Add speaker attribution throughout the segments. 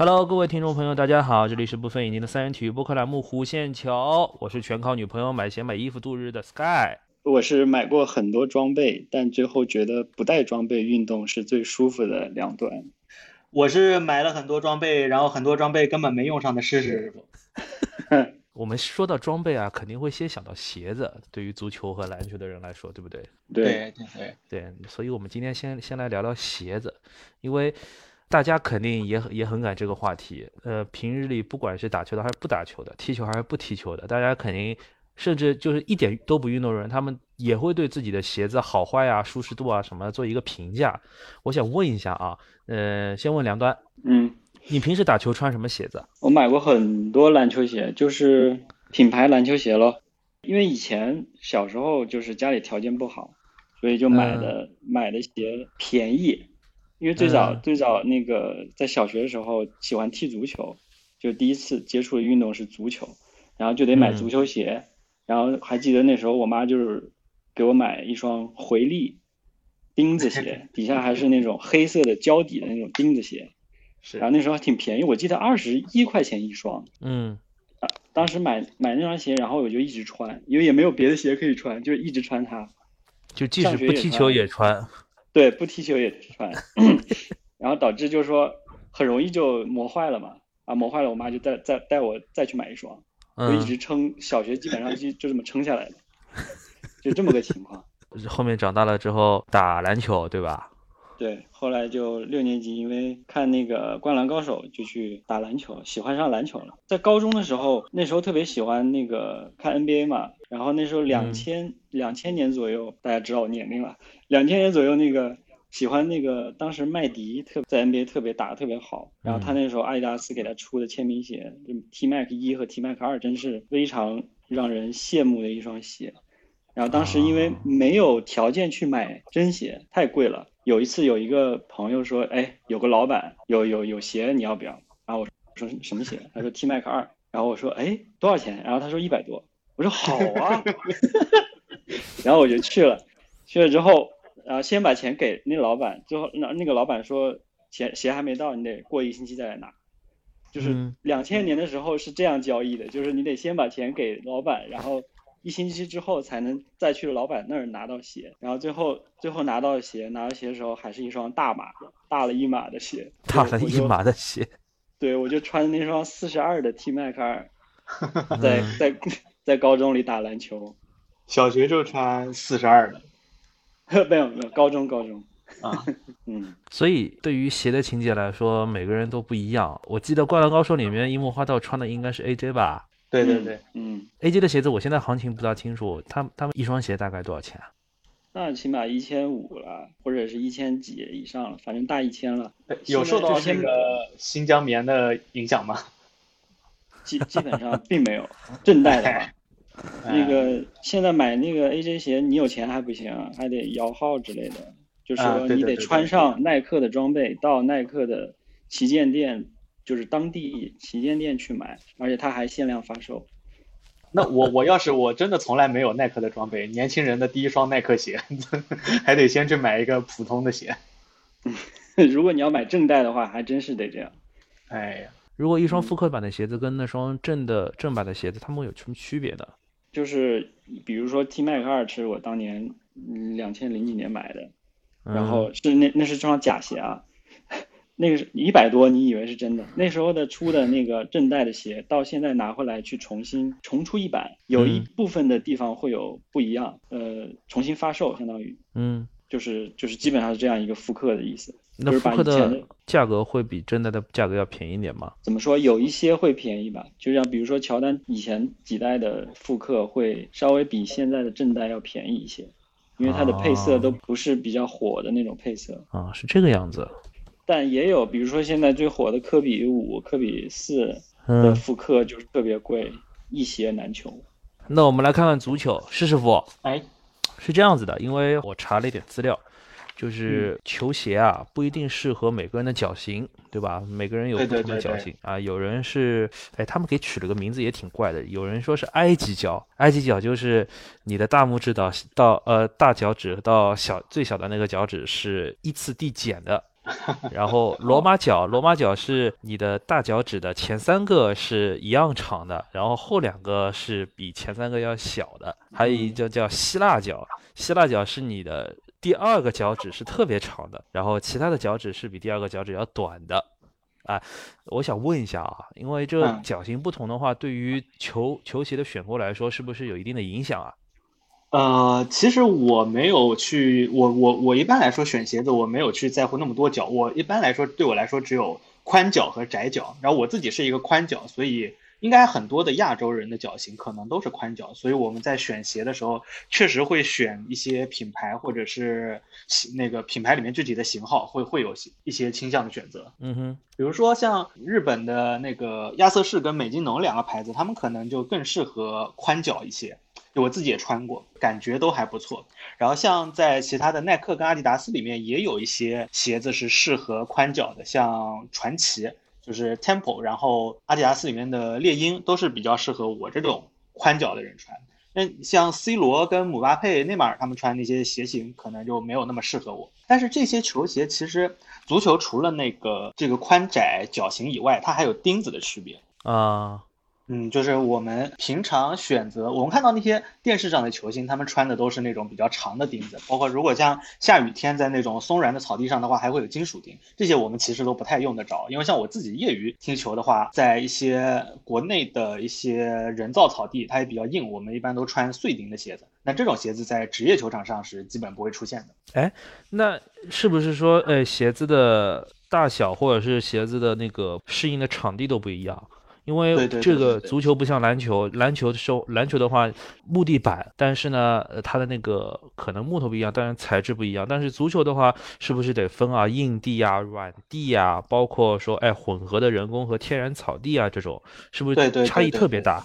Speaker 1: Hello，各位听众朋友，大家好，这里是不分已经的三人体育播客栏目《弧线球》，我是全靠女朋友买鞋买衣服度日的 Sky，
Speaker 2: 我是买过很多装备，但最后觉得不带装备运动是最舒服的两端。
Speaker 3: 我是买了很多装备，然后很多装备根本没用上的事实。
Speaker 1: 我们说到装备啊，肯定会先想到鞋子，对于足球和篮球的人来说，对不对？
Speaker 2: 对
Speaker 3: 对对
Speaker 1: 对，所以我们今天先先来聊聊鞋子，因为大家肯定也很也很感这个话题。呃，平日里不管是打球的还是不打球的，踢球还是不踢球的，大家肯定甚至就是一点都不运动的人，他们也会对自己的鞋子好坏啊、舒适度啊什么做一个评价。我想问一下啊，呃，先问梁端，
Speaker 2: 嗯，
Speaker 1: 你平时打球穿什么鞋子？
Speaker 2: 我买过很多篮球鞋，就是品牌篮球鞋咯。因为以前小时候就是家里条件不好，所以就买的、买的鞋便宜。因为最早、
Speaker 1: 嗯
Speaker 2: 最早那个在小学的时候喜欢踢足球，就第一次接触的运动是足球，然后就得买
Speaker 1: 嗯
Speaker 2: 足球鞋。然后还记得那时候我妈就是给我买一双回力钉子鞋，底下还是那种黑色的胶底的那种钉子鞋。
Speaker 3: 是
Speaker 2: 然后那时候还挺便宜，我记得二十一块钱一双。
Speaker 1: 嗯
Speaker 2: 当时买买那双鞋，然后我就一直穿，因为也没有别的鞋可以穿，就一直穿它。
Speaker 1: 就即使不踢球也穿。
Speaker 2: 对，不踢球也穿，然后导致就是说很容易就磨坏了嘛。啊，磨坏了，我妈就再再带我再去买一双，就一
Speaker 1: 嗯，
Speaker 2: 直撑，小学基本上就就这么撑下来的，就这么个情况。
Speaker 1: 后面长大了之后打篮球，对吧？
Speaker 2: 对，后来就六年级，因为看那个《灌篮高手》，就去打篮球，喜欢上篮球了。在高中的时候，那时候特别喜欢那个看 NBA 嘛，然后那时候两千两千年左右，大家知道我年龄了，两千年左右那个喜欢那个当时麦迪特在 NBA 特别打得特别好，然后他那时候阿迪达斯给他出的签名鞋，就 T Mac 一和 T Mac 二，真是非常让人羡慕的一双鞋。然后当时因为
Speaker 1: 哦
Speaker 2: 没有条件去买真鞋，太贵了。有一次有一个朋友说，哎，有个老板有有有鞋，你要不要？然后我说什么鞋？他说 T Mac 二。然后我说，哎，多少钱？然后他说一百多。我说好啊。然后我就去了，去了之后，然后先把钱给那老板，最后那那个老板说鞋鞋还没到，你得过一个星期再来拿。就是
Speaker 1: 嗯
Speaker 2: 两千年的时候是这样交易的，就是你得先把钱给老板，然后一星期之后才能再去老板那儿拿到鞋，然后最后最后拿到鞋，拿到鞋的时候还是一双大码的，大了一码的鞋，
Speaker 1: 大了一码的鞋。
Speaker 2: 对，我就穿那双四十二的 T Mac 二，在在在高中里打篮球，
Speaker 3: 小学就穿四十二的。
Speaker 2: 没有没有，高中高中，
Speaker 3: 啊，
Speaker 2: 嗯，
Speaker 1: 所以对于鞋的情节来说，每个人都不一样。我记得《灌篮高手》里面樱木花道穿的应该是 AJ 吧
Speaker 3: 对对对，
Speaker 2: 嗯
Speaker 1: ，？AJ 的鞋子我现在行情不大清楚，他他们一双鞋大概多少钱啊？
Speaker 2: 那起码一千五了，或者是一千几以上了，反正大一千了，
Speaker 3: 有受到
Speaker 2: 现在
Speaker 3: 这个新疆棉的影响吗？
Speaker 2: 基基本上并没有正代的话。那
Speaker 3: 哎
Speaker 2: 个现在买那个 AJ 鞋，你有钱还不行，还得摇号之类的，就是
Speaker 3: 啊
Speaker 2: 说你得穿上耐克的装备到耐克的旗舰店，就是当地旗舰店去买，而且它还限量发售。
Speaker 3: 那我我要是我真的从来没有耐克的装备，年轻人的第一双耐克鞋，还得先去买一个普通的鞋。
Speaker 2: 如果你要买正代的话，还真是得这样。
Speaker 3: 哎呀，
Speaker 1: 如果一双复刻版的鞋子跟那双正的正版的鞋子，它们有什么区别的？
Speaker 2: 就是比如说 T Mac 二是我当年两千零几年买的，然
Speaker 1: 嗯
Speaker 2: 后是那那是双假鞋啊，那个是一百多，你以为是真的？那时候的出的那个正代的鞋，到现在拿回来去重新重出一版，有一
Speaker 1: 嗯
Speaker 2: 部分的地方会有不一样，呃，重新发售，相当于
Speaker 1: 嗯，
Speaker 2: 就是就是基本上是这样一个复刻的意思。就是
Speaker 1: 那复刻
Speaker 2: 把以前
Speaker 1: 的价格会比真的的价格要便宜一点吗？
Speaker 2: 怎么说？有一些会便宜吧，就像比如说乔丹以前几代的复刻会稍微比现在的正代要便宜一些，因为它的配色都不是比较火的那种配色。
Speaker 1: 啊，是这个样子。
Speaker 2: 但也有，比如说现在最火的科比五、科比四的
Speaker 1: 嗯，
Speaker 2: 复刻就是特别贵，一鞋难求。
Speaker 1: 那我们来看看足球，施师傅
Speaker 3: 哎，
Speaker 1: 是这样子的，因为我查了一点资料，就是球鞋啊不一定适合每个人的脚型，对吧？每个人有不同的
Speaker 3: 对对
Speaker 1: 脚型啊，有人是，哎，他们给取了个名字也挺怪的，有人说是埃及脚，埃及脚就是你的大拇指到到呃大脚趾到小最小的那个脚趾是依次递减的。然后罗马脚，罗马脚是你的大脚趾的前三个是一样长的，然后后两个是比前三个要小的。还有一叫叫希腊脚，希腊脚是你的第二个脚趾是特别长的，然后其他的脚趾是比第二个脚趾要短的。啊，我想问一下啊，因为这脚型不同的话，对于球球鞋的选购来说，是不是有一定的影响啊？
Speaker 3: 呃，其实我没有去，我我我一般来说选鞋子，我没有去在乎那么多脚。我一般来说，对我来说只有宽脚和窄脚。然后我自己是一个宽脚，所以应该很多的亚洲人的脚型可能都是宽脚。所以我们在选鞋的时候，确实会选一些品牌或者是那个品牌里面具体的型号，会会有一些倾向的选择。
Speaker 1: 嗯哼，
Speaker 3: 比如说像日本的那个亚瑟士跟美津浓两个牌子，他们可能就更适合宽脚一些。我自己也穿过，感觉都还不错。然后像在其他的耐克跟阿迪达斯里面，也有一些鞋子是适合宽脚的，像传奇就是 Temple，然后阿迪达斯里面的猎鹰都是比较适合我这种宽脚的人穿。那像 C 罗跟姆巴佩、内马尔他们穿那些鞋型，可能就没有那么适合我。但是这些球鞋其实，足球除了那个这个宽窄脚型以外，它还有钉子的区别
Speaker 1: 啊。
Speaker 3: 嗯，就是我们平常选择，我们看到那些电视上的球星，他们穿的都是那种比较长的钉子，包括如果像下雨天在那种松软的草地上的话，还会有金属钉，这些我们其实都不太用得着，因为像我自己业余踢球的话，在一些国内的一些人造草地，它也比较硬，我们一般都穿碎钉的鞋子，那这种鞋子在职业球场上是基本不会出现的。
Speaker 1: 哎，那是不是说，呃，鞋子的大小或者是鞋子的那个适应的场地都不一样？因为这个足球不像篮球，篮球的时候，篮球的话木地板，但是呢，它的那个可能木头不一样，当然材质不一样。但是足球的话，是不是得分啊，硬地啊、软地啊，包括说哎混合的人工和天然草地啊这种，是不是差异特别大？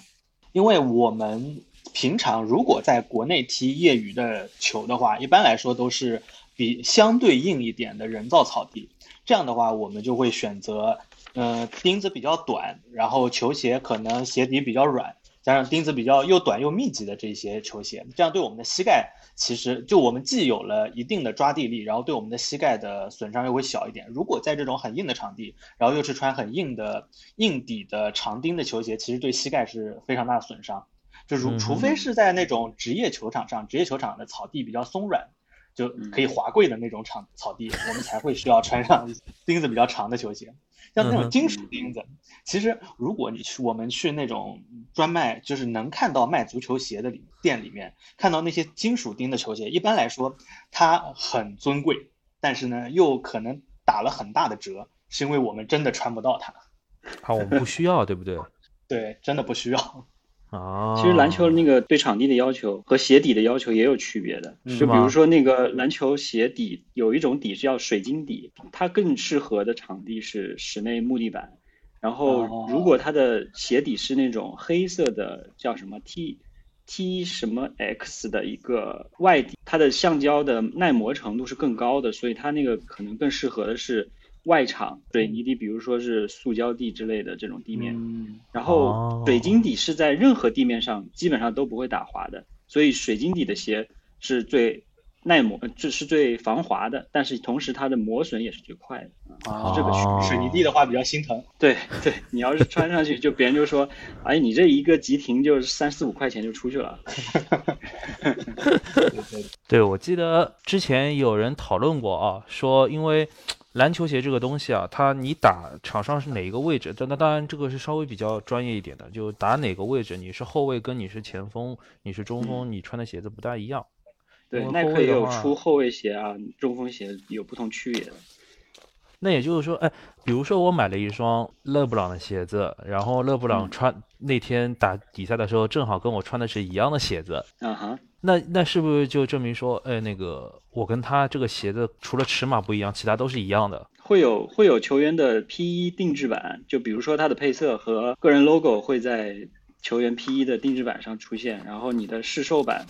Speaker 3: 因为我们平常如果在国内踢业余的球的话，一般来说都是比相对硬一点的人造草地，这样的话我们就会选择。呃，钉子比较短，然后球鞋可能鞋底比较软，加上钉子比较又短又密集的这些球鞋，这样对我们的膝盖其实就我们既有了一定的抓地力，然后对我们的膝盖的损伤又会小一点。如果在这种很硬的场地，然后又是穿很硬的硬底的长钉的球鞋，其实对膝盖是非常大的损伤。就如除非是在那种职业球场上，职业球场的草地比较松软，就可以滑跪的那种场草地，我们才会需要穿上 钉子比较长的球鞋。像那种金属钉子，其实如果你去我们去那种专卖，就是能看到卖足球鞋的里店里面，看到那些金属钉的球鞋，一般来说它很尊贵，但是呢又可能打了很大的折，是因为我们真的穿不到它。
Speaker 1: 好，我们不需要，对不对？
Speaker 3: 对，真的不需要。
Speaker 1: 啊，
Speaker 2: 其实篮球那个对场地的要求和鞋底的要求也有区别的，就比如说那个篮球鞋底有一种底是叫水晶底，它更适合的场地是室内木地板。然后如果它的鞋底是那种黑色的，叫什么 T T 什么 X 的一个外底，它的橡胶的耐磨程度是更高的，所以它那个可能更适合的是。外场水泥地，比如说是塑胶地之类的这种地面，然后水晶底是在任何地面上基本上都不会打滑的，所以水晶底的鞋是最耐磨，这是最防滑的，但是同时它的磨损也是最快的啊。这个
Speaker 3: 水泥地的话比较心疼。
Speaker 2: 对对，你要是穿上去，就别人就说，哎，你这一个急停就三四五块钱就出去了。
Speaker 1: 对，我记得之前有人讨论过啊，说因为。篮球鞋这个东西啊，它你打场上是哪一个位置？那当然这个是稍微比较专业一点的，就打哪个位置，你是后卫跟你是前锋，你是中锋，你穿的鞋子不大一样。
Speaker 2: 对，耐克也有出后卫鞋啊，中锋鞋有不同区别的。
Speaker 1: 那也就是说，哎，比如说我买了一双勒布朗的鞋子，然后勒布朗穿那天打比赛的时候，正好跟我穿的是一样的鞋子。
Speaker 2: 嗯哼。
Speaker 1: 那那是不是就证明说，哎，那个我跟他这个鞋子除了尺码不一样，其他都是一样的？
Speaker 2: 会有会有球员的 P 一定制版，就比如说他的配色和个人 logo 会在球员 P 一的定制版上出现，然后你的试售版、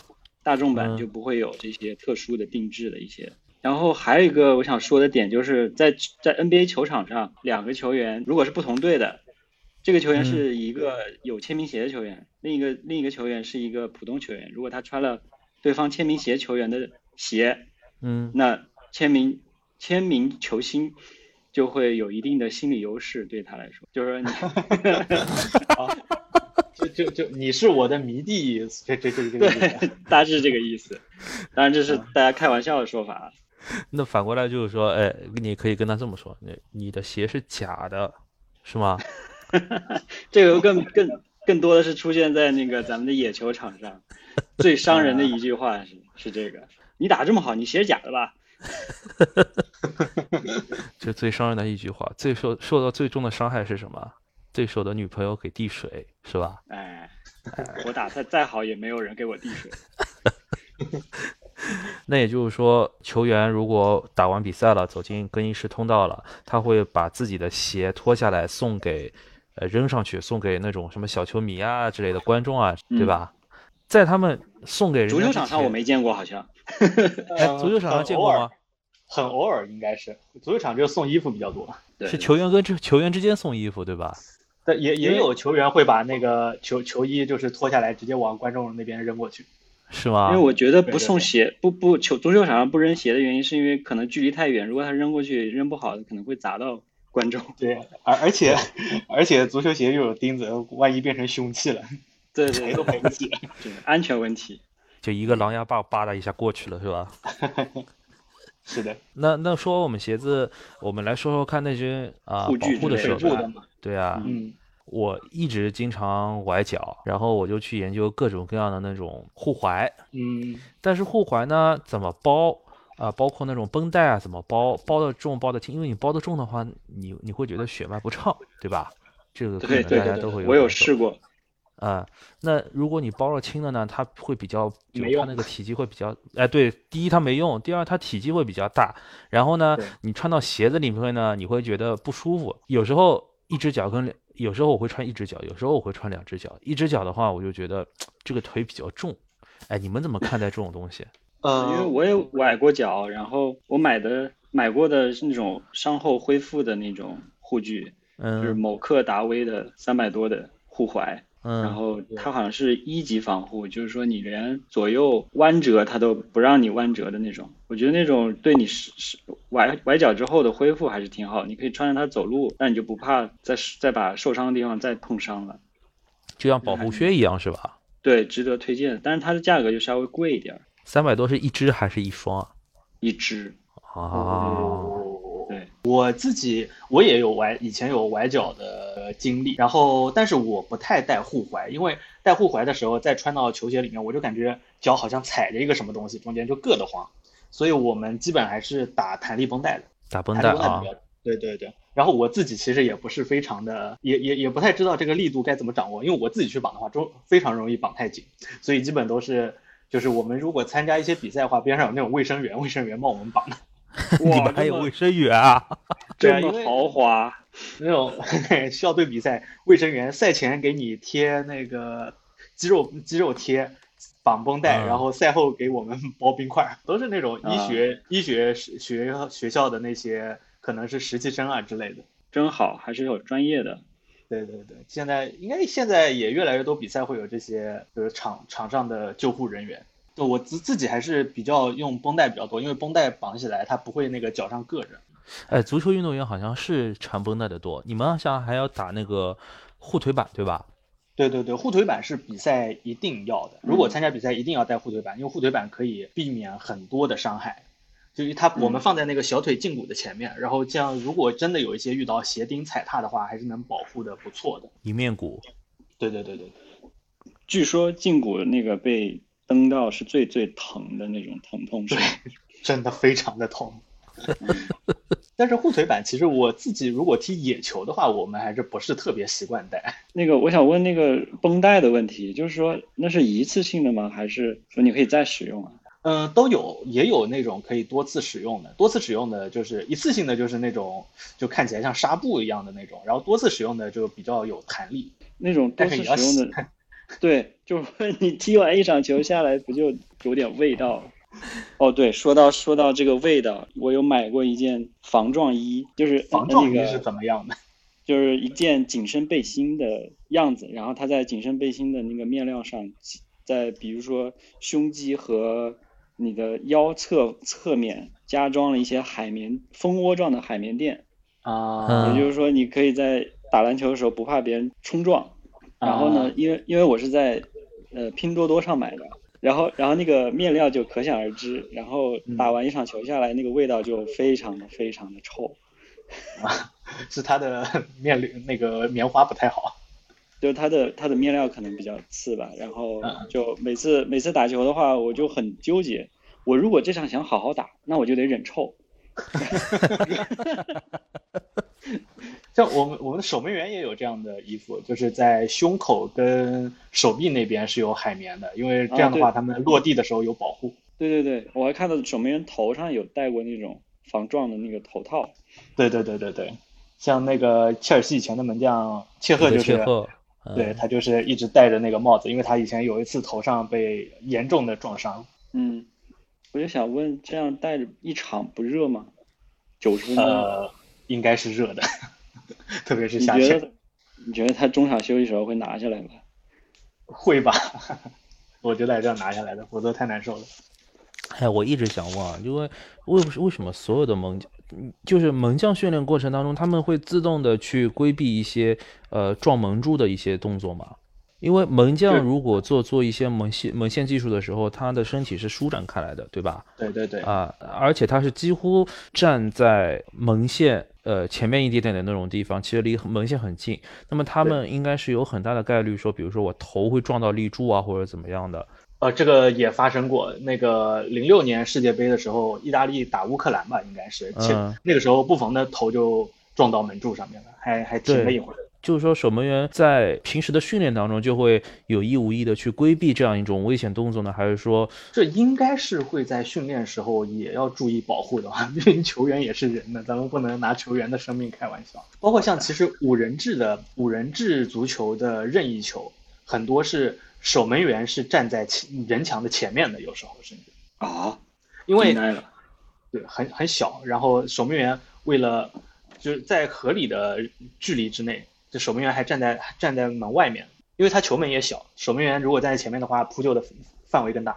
Speaker 2: 大众版就不会有这些特殊的定制的一些。然后还有一个我想说的点，就是在在 NBA 球场上，两个球员如果是不同队的，这个球员是一个有签名鞋的球员。另一个另一个球员是一个普通球员，如果他穿了对方签名鞋球员的鞋，
Speaker 1: 嗯，
Speaker 2: 那签名签名球星就会有一定的心理优势，对他来说，就是说你
Speaker 3: 啊，就就就你是我的迷弟，这这这这个意
Speaker 2: 对
Speaker 3: 思。，
Speaker 2: 大致这个意思。当然这是大家开玩笑的说法。
Speaker 1: 那反过来就是说，哎，你可以跟他这么说，你你的鞋是假的，是吗？
Speaker 2: 这个更更更多的是出现在那个咱们的野球场上，最伤人的一句话是是这个：你打这么好，你鞋是假的吧？
Speaker 1: 这最伤人的一句话，最受受到最重的伤害是什么？对手的女朋友给递水，是吧？
Speaker 2: 哎，我打再再好也没有人给我递水。
Speaker 1: 那也就是说，球员如果打完比赛了，走进更衣室通道了，他会把自己的鞋脱下来送给，呃，扔上去，送给那种什么小球迷啊之类的观众啊，对吧？在他们送给人
Speaker 2: 足球场上我，没见过，好像。
Speaker 1: 哎，足球场上见过吗？
Speaker 3: 很偶尔应该是，足球场就送衣服比较多，
Speaker 2: 对，
Speaker 1: 是球员跟之球员之间送衣服，对吧？
Speaker 3: 但也也有球员会把那个球球衣就是脱下来直接往观众那边扔过去。
Speaker 1: 是吗？
Speaker 2: 因为我觉得不
Speaker 3: 对对对
Speaker 2: 送鞋，不不球足球场上不扔鞋的原因，是因为可能距离太远，如果他扔过去扔不好，可能会砸到观众。
Speaker 3: 对，而而且而且足球鞋又有钉子，万一变成凶器了，
Speaker 2: 对
Speaker 3: 赔
Speaker 2: 对
Speaker 3: 都赔不起。
Speaker 2: 对，安全问题。
Speaker 1: 就一个狼牙棒扒拉一下过去了，是吧？
Speaker 3: 是的，
Speaker 1: 那那说我们鞋子，我们来说说看那些啊、
Speaker 2: 护
Speaker 1: 保护的
Speaker 2: 具之类的
Speaker 1: 手段
Speaker 3: 水布的。嘛，
Speaker 1: 对啊，
Speaker 3: 嗯
Speaker 1: 我一直经常崴脚，然后我就去研究各种各样的那种护踝。
Speaker 3: 嗯，
Speaker 1: 但是护踝呢，怎么包啊、包括那种绷带啊，怎么包，包的重，包的轻，因为你包的重的话，你你会觉得血脉不畅，对吧？这个可能大家都会有
Speaker 2: 我有试过。
Speaker 1: 啊、那如果你包了轻的呢，它会比较，就它那个体积会比较，哎，对，第一它没用，第二它体积会比较大，然后呢，你穿到鞋子里面呢，你会觉得不舒服。有时候一只脚跟两，有时候我会穿一只脚，有时候我会穿两只脚。一只脚的话，我就觉得这个腿比较重。哎，你们怎么看待这种东西？
Speaker 3: 呃，
Speaker 2: 因为我也崴过脚，然后我买的买过的是那种伤后恢复的那种护具，嗯就是
Speaker 1: 嗯
Speaker 2: 某克达威的三百多的护踝，然
Speaker 1: 嗯
Speaker 2: 后它好像是一级防护，就是说你连左右弯折它都不让你弯折的那种。我觉得那种对你是是崴崴脚之后的恢复还是挺好，你可以穿着它走路，那你就不怕再再把受伤的地方再碰伤了。
Speaker 1: 就像保护靴一样是吧？
Speaker 2: 对，值得推荐，但是它的价格就稍微贵一点儿，
Speaker 1: 三百多是一只还是一双啊？
Speaker 2: 一只。
Speaker 1: 啊，
Speaker 3: 哦
Speaker 2: 对，
Speaker 3: 我自己我也有崴，以前有崴脚的经历，然后但是我不太带护踝，因为带护踝的时候再穿到球鞋里面，我就感觉脚好像踩着一个什么东西，中间就硌得慌，所以我们基本还是打弹力绷带的，
Speaker 1: 打绷带啊，
Speaker 3: 对对对。然后我自己其实也不是非常的，也也也不太知道这个力度该怎么掌握，因为我自己去绑的话，中非常容易绑太紧，所以基本都是就是我们如果参加一些比赛的话，边上有那种卫生员，卫生员帮我们绑的。
Speaker 1: 你们还有卫生员啊？
Speaker 2: 这么豪华，
Speaker 3: 那种 校队比赛，卫生员赛前给你贴那个肌肉肌肉贴，绑绷带，
Speaker 1: 嗯
Speaker 3: 然后赛后给我们包冰块儿，都是那种医学、医学学学学校的那些可能是实习生啊之类的。
Speaker 2: 真好，还是有专业的。
Speaker 3: 对对对，现在应该现在也越来越多比赛会有这些，就是场场上的救护人员。就我自自己还是比较用绷带比较多，因为绷带绑起来它不会那个脚上硌着。
Speaker 1: 哎，足球运动员好像是缠绷带的多，你们好像还要打那个护腿板，对吧？
Speaker 3: 对对对，护腿板是比赛一定要的。如果参加比赛，一定要带护腿板，因为护腿板可以避免很多的伤害。就是它，我们放在那个小腿胫骨的前面，然后这样如果真的有一些遇到鞋钉踩踏的话，还是能保护的不错的。
Speaker 1: 一面骨。
Speaker 3: 对对对对，
Speaker 2: 据说胫骨那个被蹬到是最最疼的那种疼痛是？
Speaker 3: 真的非常的痛。但是护腿板其实我自己如果踢野球的话，我们还是不是特别习惯戴。
Speaker 2: 那个我想问那个绷带的问题，就是说那是一次性的吗？还是说你可以再使用啊？
Speaker 3: 嗯，都有，也有那种可以多次使用的。多次使用的就是一次性的，就是那种就看起来像纱布一样的那种，然后多次使用的就比较有弹力。
Speaker 2: 那种多次
Speaker 3: 但是
Speaker 2: 使用的，对，就是你踢完一场球下来，不就有点味道？哦，对，说到说到这个味道，我有买过一件防撞衣，就是
Speaker 3: 防撞衣是怎么样的？
Speaker 2: 就是一件紧身背心的样子，然后它在紧身背心的那个面料上，在比如说胸肌和你的腰侧侧面加装了一些海绵蜂窝状的海绵垫，
Speaker 3: 啊，
Speaker 1: 嗯
Speaker 2: 也就是说你可以在打篮球的时候不怕别人冲撞。然后呢
Speaker 3: 啊，
Speaker 2: 因为因为我是在呃拼多多上买的，然后然后那个面料就可想而知，然后
Speaker 3: 嗯
Speaker 2: 打完一场球下来，那个味道就非常的非常的臭。
Speaker 3: 啊 是它的面料那个棉花不太好。
Speaker 2: 就是它的它的面料可能比较次吧，然后
Speaker 3: 嗯
Speaker 2: 就每次每次打球的话，我就很纠结。我如果这场想好好打，那我就得忍臭。
Speaker 3: 像我们我们的守门员也有这样的衣服，就是在胸口跟手臂那边是有海绵的，因为这样的话，
Speaker 2: 啊
Speaker 3: 他们落地的时候有保护。
Speaker 2: 对对对，我还看到守门员头上有戴过那种防撞的那个头套。
Speaker 3: 对对对对对，像那个切尔西以前的门将切赫就是，
Speaker 1: 切赫，嗯
Speaker 3: 对他就是一直戴着那个帽子，因为他以前有一次头上被严重的撞伤。
Speaker 2: 嗯，我就想问，这样戴着一场不热吗？九十分钟，
Speaker 3: 呃，应该是热的，特别是夏天
Speaker 2: 你觉得他中场休息时候会拿下来吗？
Speaker 3: 会吧？我觉得还是要拿下来的，否则太难受了。
Speaker 1: 哎，我一直想问啊，因为为为什么所有的门将，嗯就是门将训练过程当中，他们会自动的去规避一些呃撞门柱的一些动作吗？因为门将如果做做一些门线门线技术的时候，他的身体是舒展开来的，对吧？
Speaker 3: 对对对，
Speaker 1: 啊，而且他是几乎站在门线呃前面一点点的那种地方，其实离门线很近。那么他们应该是有很大的概率说，比如说我头会撞到立柱啊，或者怎么样的。
Speaker 3: 呃，这个也发生过。那个零六年世界杯的时候，意大利打乌克兰吧，应该是，其
Speaker 1: 嗯
Speaker 3: 那个时候布冯的头就撞到门柱上面了，还还停了
Speaker 1: 对
Speaker 3: 一会儿。
Speaker 1: 就是说，守门员在平时的训练当中就会有意无意的去规避这样一种危险动作呢，还是说，
Speaker 3: 这应该是会在训练时候也要注意保护的吧，因为球员也是人呢，咱们不能拿球员的生命开玩笑。包括像其实五人制的五人制足球的任意球，很多是守门员是站在前人墙的前面的，有时候甚至
Speaker 2: 啊，
Speaker 3: 因为。对，很很小，然后守门员为了就是在合理的距离之内，这守门员还站在站在门外面，因为他球门也小，守门员如果站在前面的话，扑救的范围更大。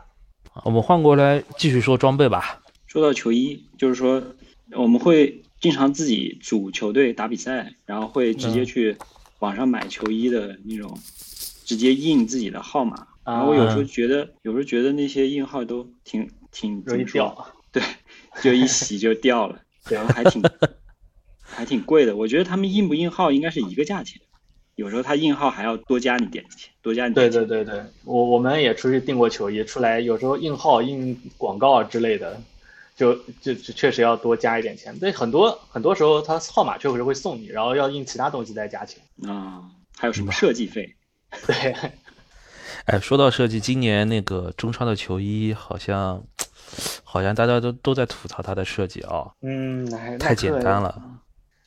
Speaker 1: 我们换过来继续说装备吧？
Speaker 2: 说到球衣，就是说我们会经常自己组球队打比赛，然后会直接
Speaker 1: 嗯
Speaker 2: 去网上买球衣的那种，直接印自己的号码。
Speaker 3: 啊
Speaker 2: 然后我有时候觉得，有时候觉得那些印号都挺挺
Speaker 3: 容易掉，
Speaker 2: 对，就一洗就掉了，然后还挺还挺贵的。我觉得他们印不印号应该是一个价钱，有时候他印号还要多加你点钱，多加你
Speaker 3: 对
Speaker 2: 点钱。
Speaker 3: 对对对，我我们也出去订过球衣，出来有时候印号、印广告之类的，就就就确实要多加一点钱。对，很多很多时候他号码确实会送你，然后要印其他东西再加钱。
Speaker 2: 啊，还有什么设计费？
Speaker 3: 对，
Speaker 1: 哎，说到设计，今年那个中超的球衣好像，好像大家都都在吐槽它的设计啊、
Speaker 3: 嗯，耐
Speaker 1: 太简单。了。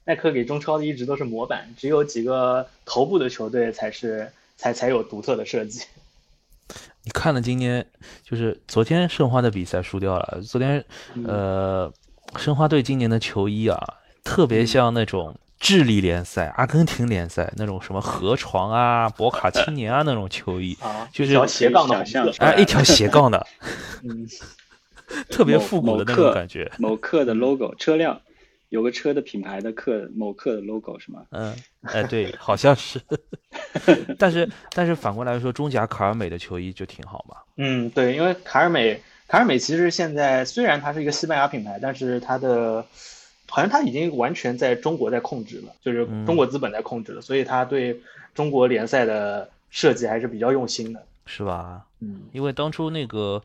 Speaker 3: 耐克给中超的一直都是模板，只有几个头部的球队才是才才有独特的设计。
Speaker 1: 你看了今年，就是昨天申花的比赛输掉了。昨天，呃，申花队今年的球衣啊，特别像那种智利联赛、阿根廷联赛那种什么河床啊、博卡青年啊那种球衣，
Speaker 3: 啊，
Speaker 1: 就是
Speaker 3: 一条斜杠的
Speaker 1: 哎，一条斜杠的，
Speaker 3: 嗯，
Speaker 1: 特别复古的那种感觉。
Speaker 2: 某克的 logo 车辆有个车的品牌的客某客的 logo 是吗？
Speaker 1: 嗯，哎，对，好像是。但是，但是反过来说，中甲卡尔美的球衣就挺好嘛。
Speaker 3: 嗯，对，因为卡尔美，卡尔美其实现在虽然它是一个西班牙品牌，但是它的好像它已经完全在中国在控制了，就是
Speaker 1: 嗯
Speaker 3: 中国资本在控制了，所以它对中国联赛的设计还是比较用心的。
Speaker 1: 是吧？
Speaker 3: 嗯，
Speaker 1: 因为当初那个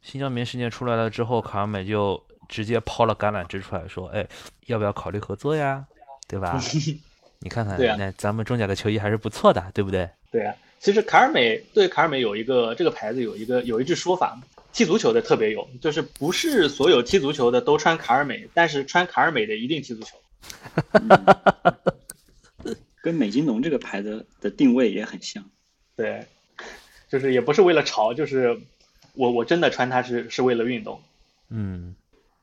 Speaker 1: 新疆棉事件出来了之后，卡尔美就直接抛了橄榄枝出来说：“哎，要不要考虑合作呀？对吧？你看看，那咱们中甲的球衣还是不错的，对不对？
Speaker 3: 对啊，其实卡尔美对卡尔美有一个这个牌子有一个有一句说法，踢足球的特别有，就是不是所有踢足球的都穿卡尔美，但是穿卡尔美的一定踢足球。
Speaker 2: 跟美津浓这个牌子的定位也很像。
Speaker 3: 对，就是也不是为了潮，就是我我真的穿它是是为了运动。
Speaker 1: 嗯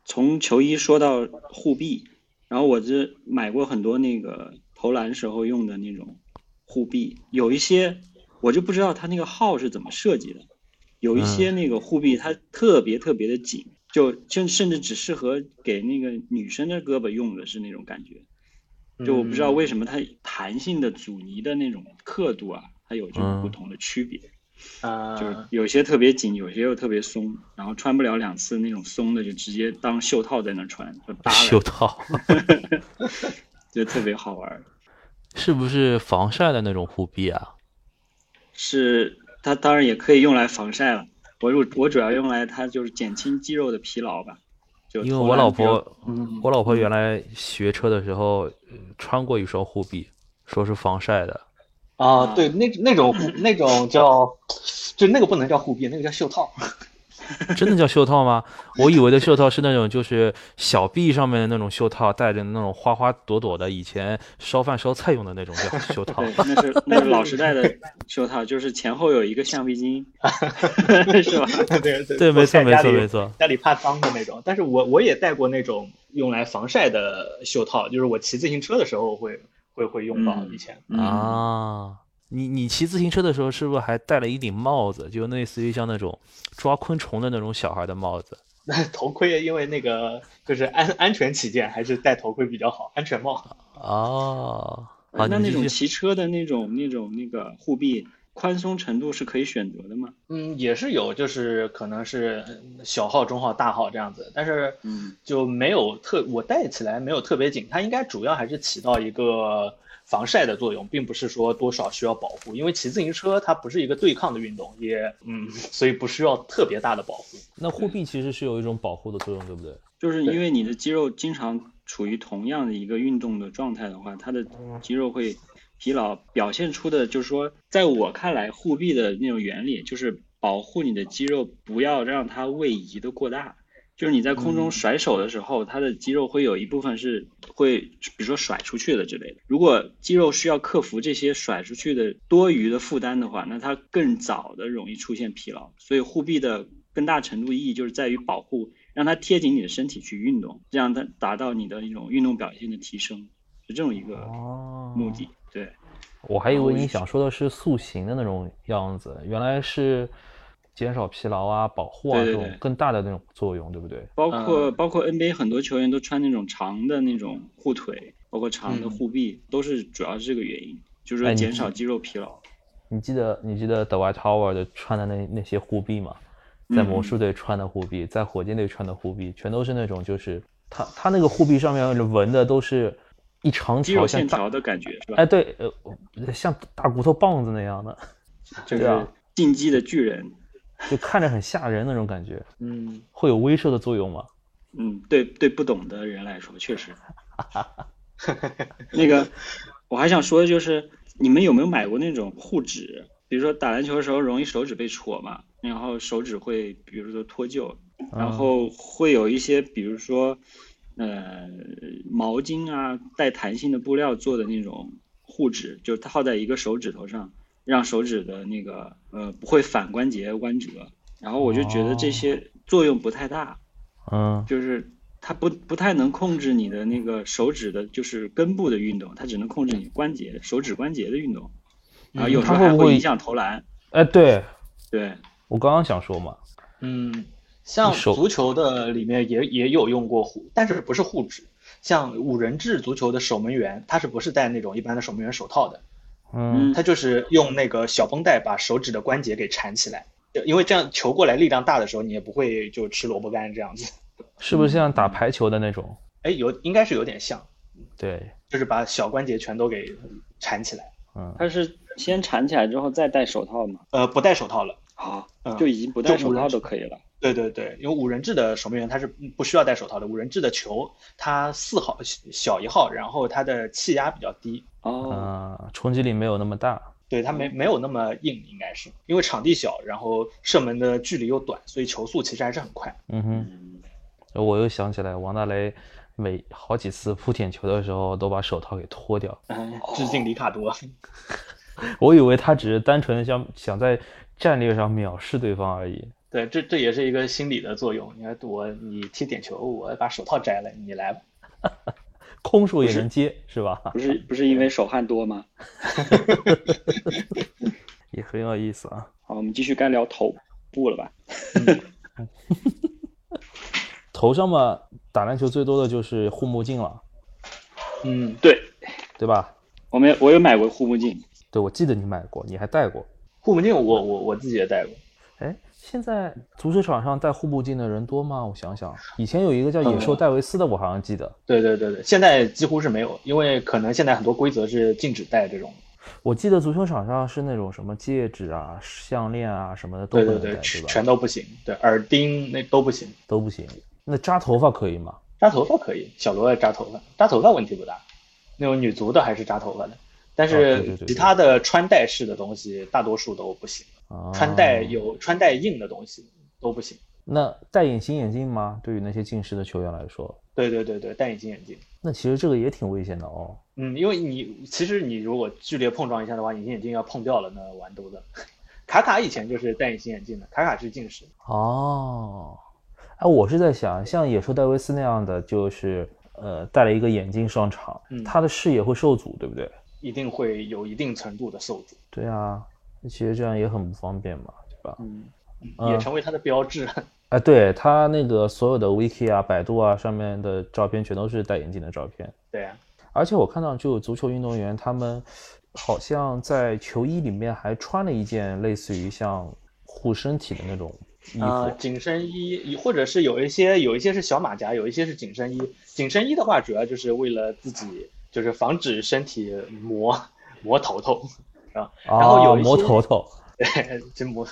Speaker 2: 从球衣说到护臂，然后我这买过很多那个投篮时候用的那种护臂，有一些我就不知道它那个号是怎么设计的，有一些那个护臂它特别特别的紧，就甚甚至只适合给那个女生的胳膊用的是那种感觉。就我不知道为什么它弹性的阻尼的那种刻度啊，它有这种不同的区别。
Speaker 3: 啊，
Speaker 2: 就是有些特别紧，有些又特别松，然后穿不了两次那种松的，就直接当袖套在那穿，就搭
Speaker 1: 袖套，
Speaker 2: 就特别好玩。
Speaker 1: 是不是防晒的那种护臂啊？
Speaker 2: 是，它当然也可以用来防晒了。我主我主要用来它就是减轻肌肉的疲劳吧。就
Speaker 1: 因为我老婆，我老婆原来学车的时候穿过一双护臂，说是防晒的。
Speaker 3: 啊，对，那那种那种 叫，就那个不能叫护臂，那个叫袖套。
Speaker 1: 真的叫袖套吗？我以为的袖套是那种就是小臂上面的那种袖套，带着那种花花朵朵的，以前烧饭烧菜用的那种叫 袖套。
Speaker 2: 那是那是老时代的袖套，就是前后有一个橡皮筋，是吧？
Speaker 3: 对对
Speaker 1: 对，没错没错没错。
Speaker 3: 家里怕脏的那种，但是我我也戴过那种用来防晒的袖套，就是我骑自行车的时候会会会用到以前
Speaker 1: 啊。你你骑自行车的时候是不是还戴了一顶帽子，就类似于像那种抓昆虫的那种小孩的帽子？
Speaker 3: 那 头盔，因为那个就是安安全起见，还是戴头盔比较好，安全帽。
Speaker 1: 哦，
Speaker 2: 那那种骑车的那种那种那个护臂宽松程度是可以选择的吗？
Speaker 3: 嗯，也是有，就是可能是小号、中号、大号这样子，但是嗯，就没有特我戴起来没有特别紧，它应该主要还是起到一个。防晒的作用，并不是说多少需要保护，因为骑自行车它不是一个对抗的运动，也嗯，所以不需要特别大的保护。
Speaker 1: 那护臂其实是有一种保护的作用，对不对？
Speaker 2: 就是因为你的肌肉经常处于同样的一个运动的状态的话，它的肌肉会疲劳，表现出的就是说，在我看来，护臂的那种原理就是保护你的肌肉，不要让它位移的过大。就是你在空中甩手的时候，它的肌肉会有一部分是会，比如说甩出去的之类的。如果肌肉需要克服这些甩出去的多余的负担的话，那它更早的容易出现疲劳。所以护臂的更大程度意义就是在于保护，让它贴紧你的身体去运动，这样它达到你的一种运动表现的提升，是这种一个目的。对，
Speaker 1: 我还以为你想说的是塑形的那种样子，原来是。减少疲劳啊，保护啊，这种更大的那种作用，对不对？
Speaker 2: 包括包括 NBA 很多球员都穿那种长的那种护腿，包括长的护臂，都是主要是这个原因，就是减少肌肉疲劳。
Speaker 1: 你记得你记得 The White Tower 的穿的那那些护臂吗？在魔术队穿的护臂，在火箭队穿的护臂，全都是那种就是他他那个护臂上面纹的都是一长条
Speaker 2: 线条的感觉，是吧？
Speaker 1: 哎，对，呃，像大骨头棒子那样的，
Speaker 2: 就是进击的巨人。
Speaker 1: 就看着很吓人那种感觉，嗯，会有威慑的作用吗？
Speaker 2: 嗯，对对，不懂的人来说确实。那个，我还想说的就是，你们有没有买过那种护指？比如说打篮球的时候容易手指被戳嘛，然后手指会，比如说脱臼，然后会有一些，比如说，呃，毛巾啊，带弹性的布料做的那种护指，就套在一个手指头上。让手指的那个呃不会反关节弯折，然后我就觉得这些作用不太大，
Speaker 1: 嗯，
Speaker 2: 就是它不不太能控制你的那个手指的，就是根部的运动，它只能控制你关节手指关节的运动，然后有时候还会影响投篮。
Speaker 1: 哎，对，
Speaker 2: 对。
Speaker 1: 我刚刚想说嘛，
Speaker 3: 嗯，像足球的里面也也有用过护，但是不是护指，像五人制足球的守门员，他是不是戴那种一般的守门员手套的？
Speaker 1: 嗯，
Speaker 3: 他就是用那个小绷带把手指的关节给缠起来，因为这样球过来力量大的时候，你也不会就吃萝卜干这样子。
Speaker 1: 是不是像打排球的那种？
Speaker 3: 哎，有应该是有点像。
Speaker 1: 对，
Speaker 3: 就是把小关节全都给缠起来。
Speaker 1: 嗯，
Speaker 2: 他是先缠起来之后再戴手套吗？
Speaker 3: 呃，不戴手套了。
Speaker 2: 啊，就已经不戴手套都可以了。
Speaker 3: 对对对，因为五人制的守门员他是不需要戴手套的。五人制的球，它四号小一号，然后它的气压比较低。
Speaker 2: 哦，
Speaker 1: 冲击力没有那么大，
Speaker 3: 对它没没有那么硬，应该是因为场地小，然后射门的距离又短，所以球速其实还是很快。
Speaker 1: 嗯哼，我又想起来王大雷每好几次扑点球的时候都把手套给脱掉，
Speaker 3: 致敬里卡多。
Speaker 1: 我以为他只是单纯的想想在战略上藐视对方而已。
Speaker 3: 对，这这也是一个心理的作用。你看我你踢点球，我把手套摘了，你来吧。
Speaker 1: 空手也能接是吧？
Speaker 2: 不是不是因为手汗多吗？
Speaker 1: 也很有意思啊。
Speaker 2: 好，我们继续该聊头部了吧？
Speaker 1: 头上嘛，打篮球最多的就是护目镜了，
Speaker 3: 嗯，
Speaker 2: 对，
Speaker 1: 对吧？
Speaker 2: 我没我有买过护目镜，
Speaker 1: 对，我记得你买过，你还戴过。
Speaker 3: 护目镜我我我自己也戴过。
Speaker 1: 哎，现在足球场上戴护目镜的人多吗？我想想，以前有一个叫野兽戴维斯的，我好像记得。
Speaker 3: 对对对对，现在几乎是没有，因为可能现在很多规则是禁止戴这种。
Speaker 1: 我记得足球场上是那种什么戒指啊、项链啊什么的都
Speaker 3: 对对对，
Speaker 1: 不能戴，对
Speaker 3: 全
Speaker 1: 吧？
Speaker 3: 全都不行。对，耳钉那都不行。
Speaker 1: 都不行。那扎头发可以吗？
Speaker 3: 扎头发可以，小罗扎头发，扎头发问题不大。那种女足的还是扎头发的，但是其他的穿戴式的东西大多数都不行。
Speaker 1: 啊，
Speaker 3: 穿戴有穿戴硬的东西都不行。
Speaker 1: 那戴隐形眼镜吗？对于那些近视的球员来说，
Speaker 3: 对对对对，戴隐形眼镜。
Speaker 1: 那其实这个也挺危险的哦。
Speaker 3: 嗯，因为你其实你如果剧烈碰撞一下的话，隐形眼镜要碰掉了，那完犊子。卡卡以前就是戴隐形眼镜的，卡卡是近视。
Speaker 1: 哦，哎，我是在想，像野兽戴维斯那样的，就是呃戴了一个眼镜上场，
Speaker 3: 嗯
Speaker 1: 他的视野会受阻，对不对？
Speaker 3: 一定会有一定程度的受阻，
Speaker 1: 对啊，那其实这样也很不方便嘛，对吧？
Speaker 3: 嗯，
Speaker 1: 嗯
Speaker 3: 也成为它的标志。
Speaker 1: 哎，对他那个所有的 wiki 啊、百度啊上面的照片，全都是戴眼镜的照片。
Speaker 3: 对啊，
Speaker 1: 而且我看到，就足球运动员，他们好像在球衣里面还穿了一件类似于像护身体的那种衣服。
Speaker 3: 啊、紧身衣，或者是有一些有一些是小马甲，有一些是紧身衣。紧身衣的话，主要就是为了自己，就是防止身体磨磨头头，然后然后有一些
Speaker 1: 头头。
Speaker 3: 对，筋膜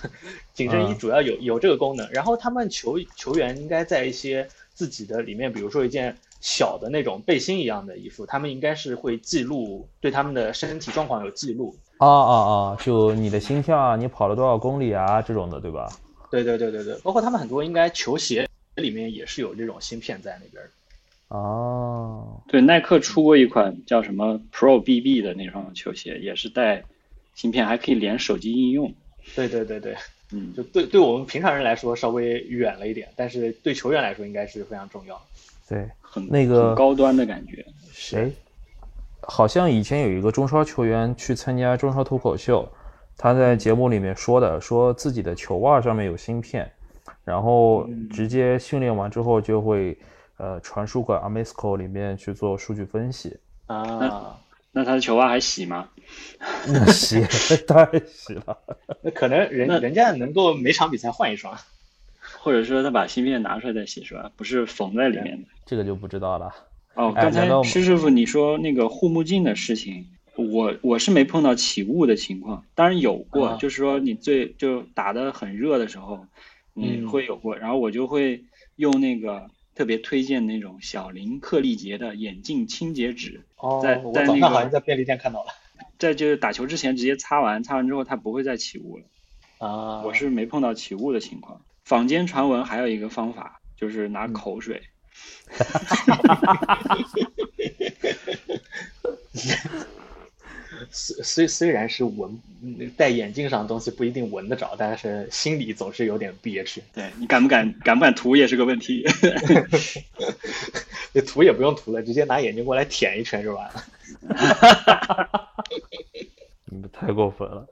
Speaker 3: 紧身衣
Speaker 1: 嗯
Speaker 3: 主要有有这个功能，然后他们球球员应该在一些自己的里面，比如说一件小的那种背心一样的衣服，他们应该是会记录对他们的身体状况有记录。
Speaker 1: 啊啊啊！就你的心跳啊，你跑了多少公里啊，这种的，对吧？
Speaker 3: 对对对对对，包括他们很多应该球鞋里面也是有这种芯片在那边的。
Speaker 1: 哦，
Speaker 2: 对，耐克出过一款叫什么 Pro BB 的那双球鞋，也是带芯片，还可以连手机应用。
Speaker 3: 对对对对，
Speaker 2: 嗯，
Speaker 3: 就对对我们平常人来说稍微远了一点，但是对球员来说应该是非常重要。
Speaker 1: 对，
Speaker 2: 很
Speaker 1: 那个
Speaker 2: 很高端的感觉。
Speaker 1: 谁？好像以前有一个中超球员去参加中超脱口秀，他在节目里面说的，说自己的球袜上面有芯片，然后直接训练完之后就会呃传输给 Amisco 里面去做数据分析。
Speaker 3: 啊，
Speaker 2: 那他的球袜还洗吗？
Speaker 1: 那洗当然洗了。
Speaker 3: 那可能人
Speaker 2: 那
Speaker 3: 人家能够每场比赛换一双。
Speaker 2: 或者说他把芯片拿出来再洗是吧？不是缝在里面的。
Speaker 1: 这个就不知道了。
Speaker 2: 哦，
Speaker 1: 哎
Speaker 2: 刚才施师傅你说那个护目镜的事情，我我是没碰到起雾的情况，当然有过，
Speaker 3: 啊
Speaker 2: 就是说你最就打的很热的时候，你
Speaker 3: 嗯
Speaker 2: 会有过，然后我就会用那个特别推荐那种小林克利杰的眼镜清洁纸，
Speaker 3: 哦
Speaker 2: 在在那个
Speaker 3: 好像在便利店看到了。
Speaker 2: 在就是打球之前直接擦完，擦完之后它不会再起雾了。
Speaker 3: 啊，
Speaker 2: 我是没碰到起雾的情况。坊间传闻还有一个方法，就是拿口水。
Speaker 3: 虽虽虽然是闻嗯戴眼镜上的东西不一定闻得着，但是心里总是有点憋屈。
Speaker 2: 对你敢不敢敢不敢涂也是个问题。
Speaker 3: 这涂也不用涂了，直接拿眼睛过来舔一圈就完了。
Speaker 1: 你们太过分了。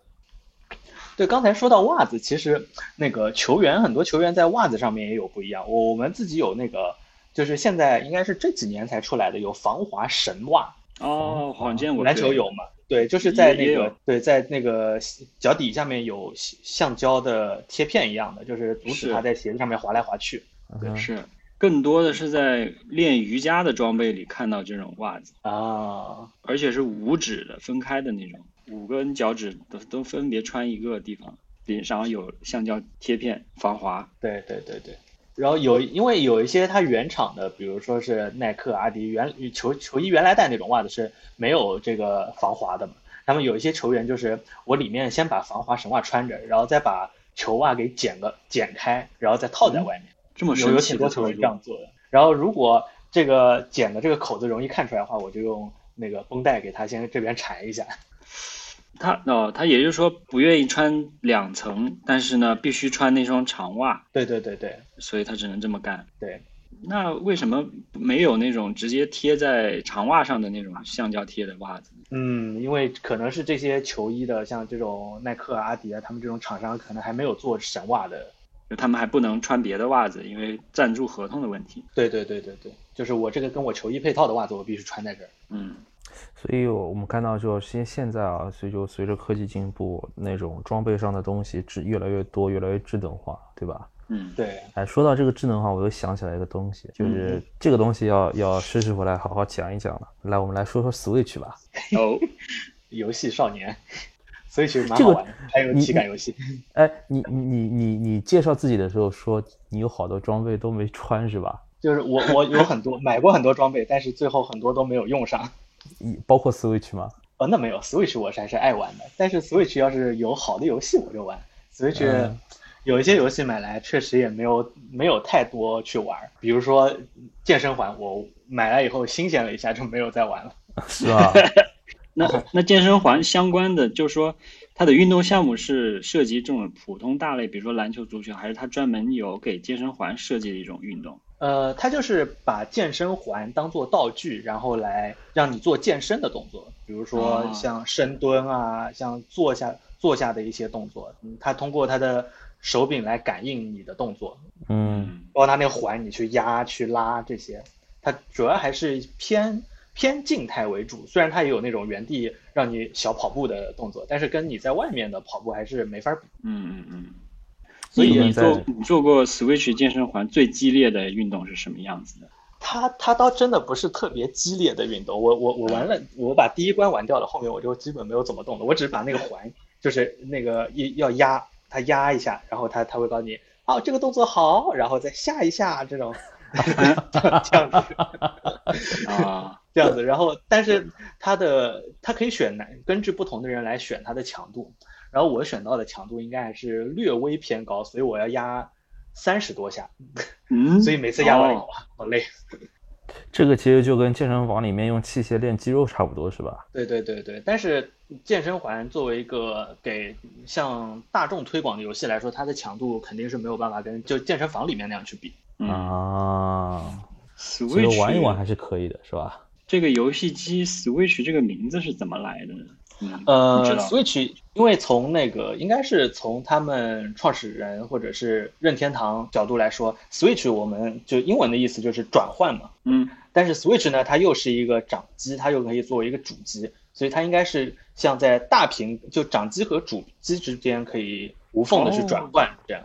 Speaker 3: 对，刚才说到袜子，其实那个球员很多球员在袜子上面也有不一样。我我们自己有那个，就是现在应该是这几年才出来的，有防滑神袜。
Speaker 2: 哦，好像见过。
Speaker 3: 篮球有吗？对，就是在那个对，在那个脚底下面有橡胶的贴片一样的，就是阻止
Speaker 2: 是
Speaker 3: 它在鞋子上面滑来滑去。
Speaker 1: 对
Speaker 2: 是，更多的是在练瑜伽的装备里看到这种袜子，
Speaker 3: 啊，
Speaker 2: 而且是五指的分开的那种，五根脚趾都都分别穿一个地方，顶上有橡胶贴片防滑。
Speaker 3: 对对对对。然后有，因为有一些它原厂的，比如说是耐克、阿迪原球球衣原来带那种袜子是没有这个防滑的嘛。他们有一些球员就是我里面先把防滑绳袜穿着，然后再把球袜给剪个剪开，然后再套在外面。
Speaker 2: 这么
Speaker 3: 有有
Speaker 2: 神奇的
Speaker 3: 挺多球员
Speaker 2: 操作
Speaker 3: 这样做的。然后如果这个剪的这个口子容易看出来的话，我就用那个绷带给它先这边缠一下。
Speaker 2: 他哦，他也就是说不愿意穿两层，但是呢必须穿那双长袜，
Speaker 3: 对对对对
Speaker 2: 所以他只能这么干。
Speaker 3: 对，
Speaker 2: 那为什么没有那种直接贴在长袜上的那种橡胶贴的袜子？
Speaker 3: 嗯，因为可能是这些球衣的，像这种耐克、阿迪啊，他们这种厂商可能还没有做神袜的
Speaker 2: 就他们还不能穿别的袜子，因为赞助合同的问题。
Speaker 3: 对对对对对，就是我这个跟我球衣配套的袜子，我必须穿在这儿。
Speaker 2: 嗯，
Speaker 1: 所以我们看到，就现现在啊，所以就随着科技进步，那种装备上的东西智越来越多，越来越智能化，对吧？
Speaker 2: 嗯，
Speaker 3: 对，
Speaker 1: 哎，说到这个智能化，我又想起来一个东西，就是这个东西要要施师傅来好好讲一讲了。来，我们来说说 Switch 吧。
Speaker 2: 哦，
Speaker 3: 游戏少年，所以其实蛮
Speaker 1: 这个
Speaker 3: 好玩的，还有体感游戏。
Speaker 1: 哎，你你你你你介绍自己的时候说你有好多装备都没穿是吧？
Speaker 3: 就是我我有很多买过很多装备，但是最后很多都没有用上。
Speaker 1: 你包括 Switch 吗？
Speaker 3: 哦，那没有，Switch 我是还是爱玩的，但是 Switch 要是有好的游戏我就玩。Switch、
Speaker 1: 嗯
Speaker 3: 有一些游戏买来确实也没有没有太多去玩，比如说健身环，我买来以后新鲜了一下就没有再玩了。
Speaker 1: 是吧？
Speaker 2: 那那健身环相关的，就是说它的运动项目是涉及这种普通大类，比如说篮球、足球，还是它专门有给健身环设计的一种运动？
Speaker 3: 呃，它就是把健身环当做道具，然后来让你做健身的动作，比如说
Speaker 2: 哦。
Speaker 3: 像深蹲啊，像坐下坐下的一些动作，嗯，它通过它的手柄来感应你的动作，
Speaker 1: 嗯，
Speaker 3: 包括它那个环你去压去拉这些，它主要还是偏偏静态为主。虽然它也有那种原地让你小跑步的动作，但是跟你在外面的跑步还是没法比。
Speaker 2: 嗯嗯嗯。
Speaker 3: 所以
Speaker 2: 你
Speaker 1: 在
Speaker 2: 做你做过 Switch 健身环最激烈的运动是什么样子的？
Speaker 3: 它它倒真的不是特别激烈的运动，我我我玩了，我把第一关玩掉了，后面我就基本没有怎么动了，我只是把那个环，就是那个一要压，它压一下，然后它它会告诉你，哦这个动作好，然后再下一下这种，这样子。
Speaker 2: 啊，
Speaker 3: 这样子，然后但是它的它可以选难，根据不同的人来选它的强度，然后我选到的强度应该还是略微偏高，所以我要压三十多下，
Speaker 2: 嗯，
Speaker 3: 所以每次压完以后
Speaker 2: 哦
Speaker 3: 好累。
Speaker 1: 这个其实就跟健身房里面用器械练肌肉差不多是吧？
Speaker 3: 对对对对，但是健身环作为一个给向大众推广的游戏来说，它的强度肯定是没有办法跟就健身房里面那样去比。
Speaker 2: 嗯
Speaker 1: 啊，所以玩一玩还是可以的，是吧？
Speaker 2: 这个游戏机 Switch 这个名字是怎么来的呢？嗯，
Speaker 3: 呃，Switch 因为从那个应该是从他们创始人或者是任天堂角度来说，Switch 我们就英文的意思就是转换嘛。
Speaker 2: 嗯
Speaker 3: 但是 Switch 呢，它又是一个掌机，它又可以作为一个主机，所以它应该是像在大屏就掌机和主机之间可以无缝的去转换这样。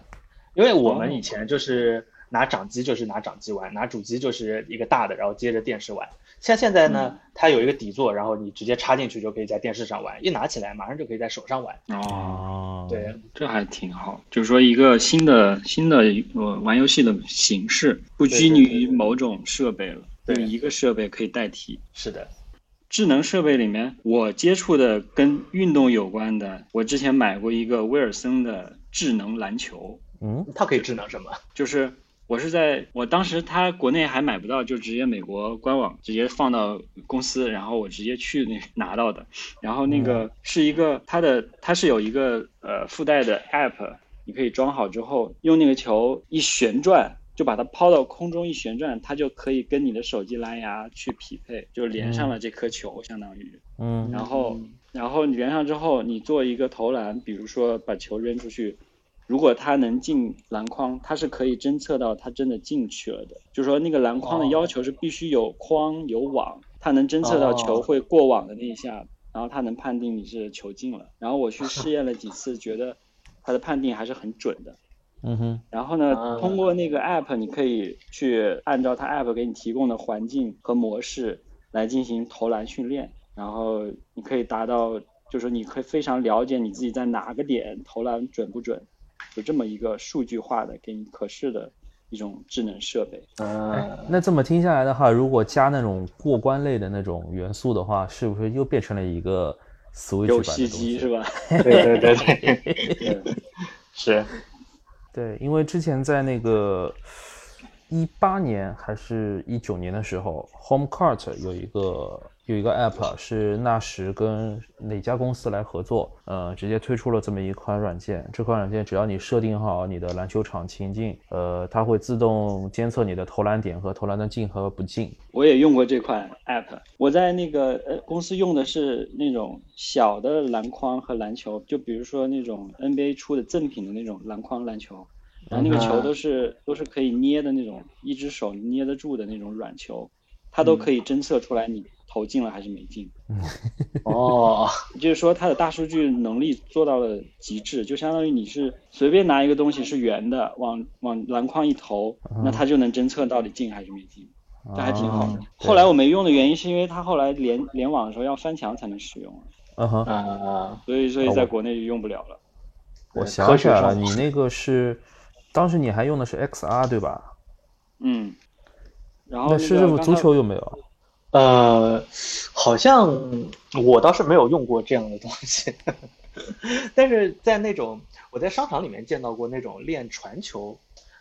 Speaker 3: 因为我们以前就是拿掌机就是拿掌机玩，拿主机就是一个大的，然后接着电视玩。像现在呢，它有一个底座，然后你直接插进去就可以在电视上玩，一拿起来马上就可以在手上玩。
Speaker 2: 哦，
Speaker 1: 啊，
Speaker 3: 对，
Speaker 2: 这还挺好，就是说一个新的新的呃玩游戏的形式，不拘泥于某种设备了，
Speaker 3: 对
Speaker 2: 用一个设备可以代替。
Speaker 3: 是的，
Speaker 2: 智能设备里面，我接触的跟运动有关的，我之前买过一个威尔森的智能篮球，
Speaker 1: 嗯，
Speaker 3: 它可以智能什么？
Speaker 2: 就是我是在我当时它国内还买不到，就直接美国官网直接放到公司，然后我直接去那 拿到的。然后那个是一个它的它是有一个呃附带的 app，你可以装好之后用那个球一旋转。就把它抛到空中一旋转，它就可以跟你的手机蓝牙去匹配，就连上了这颗球，相当于。
Speaker 1: 嗯
Speaker 2: 然后，然后你连上之后，你做一个投篮，比如说把球扔出去，如果它能进篮筐，它是可以侦测到它真的进去了的。就是说那个篮筐的要求是必须有框有网，它能侦测到球会过网的那一下，然后它能判定你是球进了。然后我去试验了几次，觉得它的判定还是很准的。
Speaker 1: 嗯哼，
Speaker 2: 然后呢
Speaker 3: 啊，
Speaker 2: 通过那个 app，你可以去按照它 app 给你提供的环境和模式来进行投篮训练，然后你可以达到，就是说你可以非常了解你自己在哪个点投篮准不准，有这么一个数据化的给你可视的一种智能设备。
Speaker 3: 嗯，
Speaker 1: 那这么听下来的话，如果加那种过关类的那种元素的话，是不是又变成了一个 Switch
Speaker 2: 游
Speaker 1: 版的东
Speaker 2: 戏机是吧？
Speaker 3: 对对对对，
Speaker 2: 对
Speaker 3: 是，
Speaker 1: 对，因为之前在那个一八年还是一九年的时候，HomeCart 有一个有一个 App 是纳什跟哪家公司来合作，呃，直接推出了这么一款软件。这款软件只要你设定好你的篮球场情境，呃，它会自动监测你的投篮点和投篮的进和不进。
Speaker 2: 我也用过这款 app，我在那个呃公司用的是那种小的篮筐和篮球，就比如说那种 NBA 出的赠品的那种篮筐篮球，然后那个球都是都是可以捏的那种，一只手捏得住的那种软球，它都可以侦测出来你投进了还是没进。
Speaker 3: 哦，
Speaker 2: 就是说它的大数据能力做到了极致，就相当于你是随便拿一个东西是圆的，往往篮筐一投，那它就能侦测到底进还是没进，这还挺好的。后来我没用的原因是因为它后来联联网的时候要翻墙才能使用，
Speaker 1: 嗯哼，
Speaker 3: 啊，
Speaker 2: 所以所以在国内就用不了了。
Speaker 1: 我想起来了，你那个是当时你还用的是 XR 对吧？
Speaker 2: 嗯，然后
Speaker 1: 那师傅足球有没有？
Speaker 3: 呃，好像我倒是没有用过这样的东西，但是在那种我在商场里面见到过那种练传球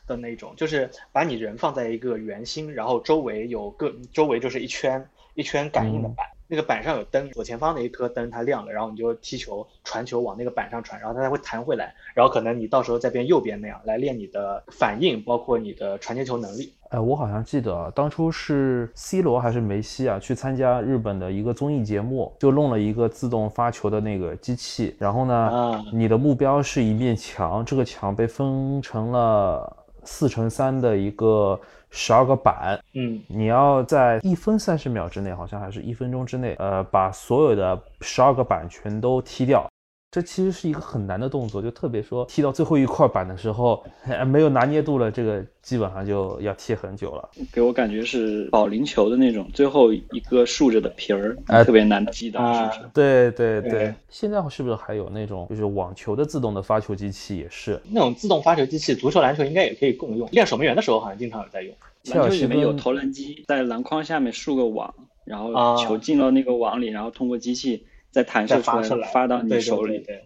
Speaker 3: 的那种，就是把你人放在一个圆心，然后周围有个周围就是一圈一圈感应的板，那个板上有灯，左前方的一颗灯它亮了，然后你就踢球传球往那个板上传，然后它才会弹回来，然后可能你到时候再变右边那样来练你的反应，包括你的传接球能力。
Speaker 1: 哎，我好像记得啊，当初是 C 罗还是梅西啊，去参加日本的一个综艺节目，就弄了一个自动发球的那个机器。然后呢，
Speaker 3: 啊
Speaker 1: 你的目标是一面墙，这个墙被分成了四乘三的一个十二个板，
Speaker 3: 嗯
Speaker 1: 你要在一分三十秒之内，好像还是一分钟之内，呃，把所有的十二个板全都踢掉。这其实是一个很难的动作，就特别说踢到最后一块板的时候，哎没有拿捏度了，这个基本上就要踢很久了。
Speaker 2: 给我感觉是保龄球的那种，最后一个竖着的皮儿，
Speaker 1: 哎
Speaker 2: 特别难击到，
Speaker 3: 啊
Speaker 2: 是不是？
Speaker 1: 对对对
Speaker 3: 对，
Speaker 1: 现在是不是还有那种就是网球的自动的发球机器也是？
Speaker 3: 那种自动发球机器，足球、篮球应该也可以共用。练守门员的时候，好像经常有在用。
Speaker 2: 篮球里面有投篮机，在篮筐下面竖个网，然后
Speaker 3: 啊
Speaker 2: 球进到那个网里，然后通过机器再弹射出
Speaker 3: 再发出来，
Speaker 2: 发到你手里。
Speaker 3: 对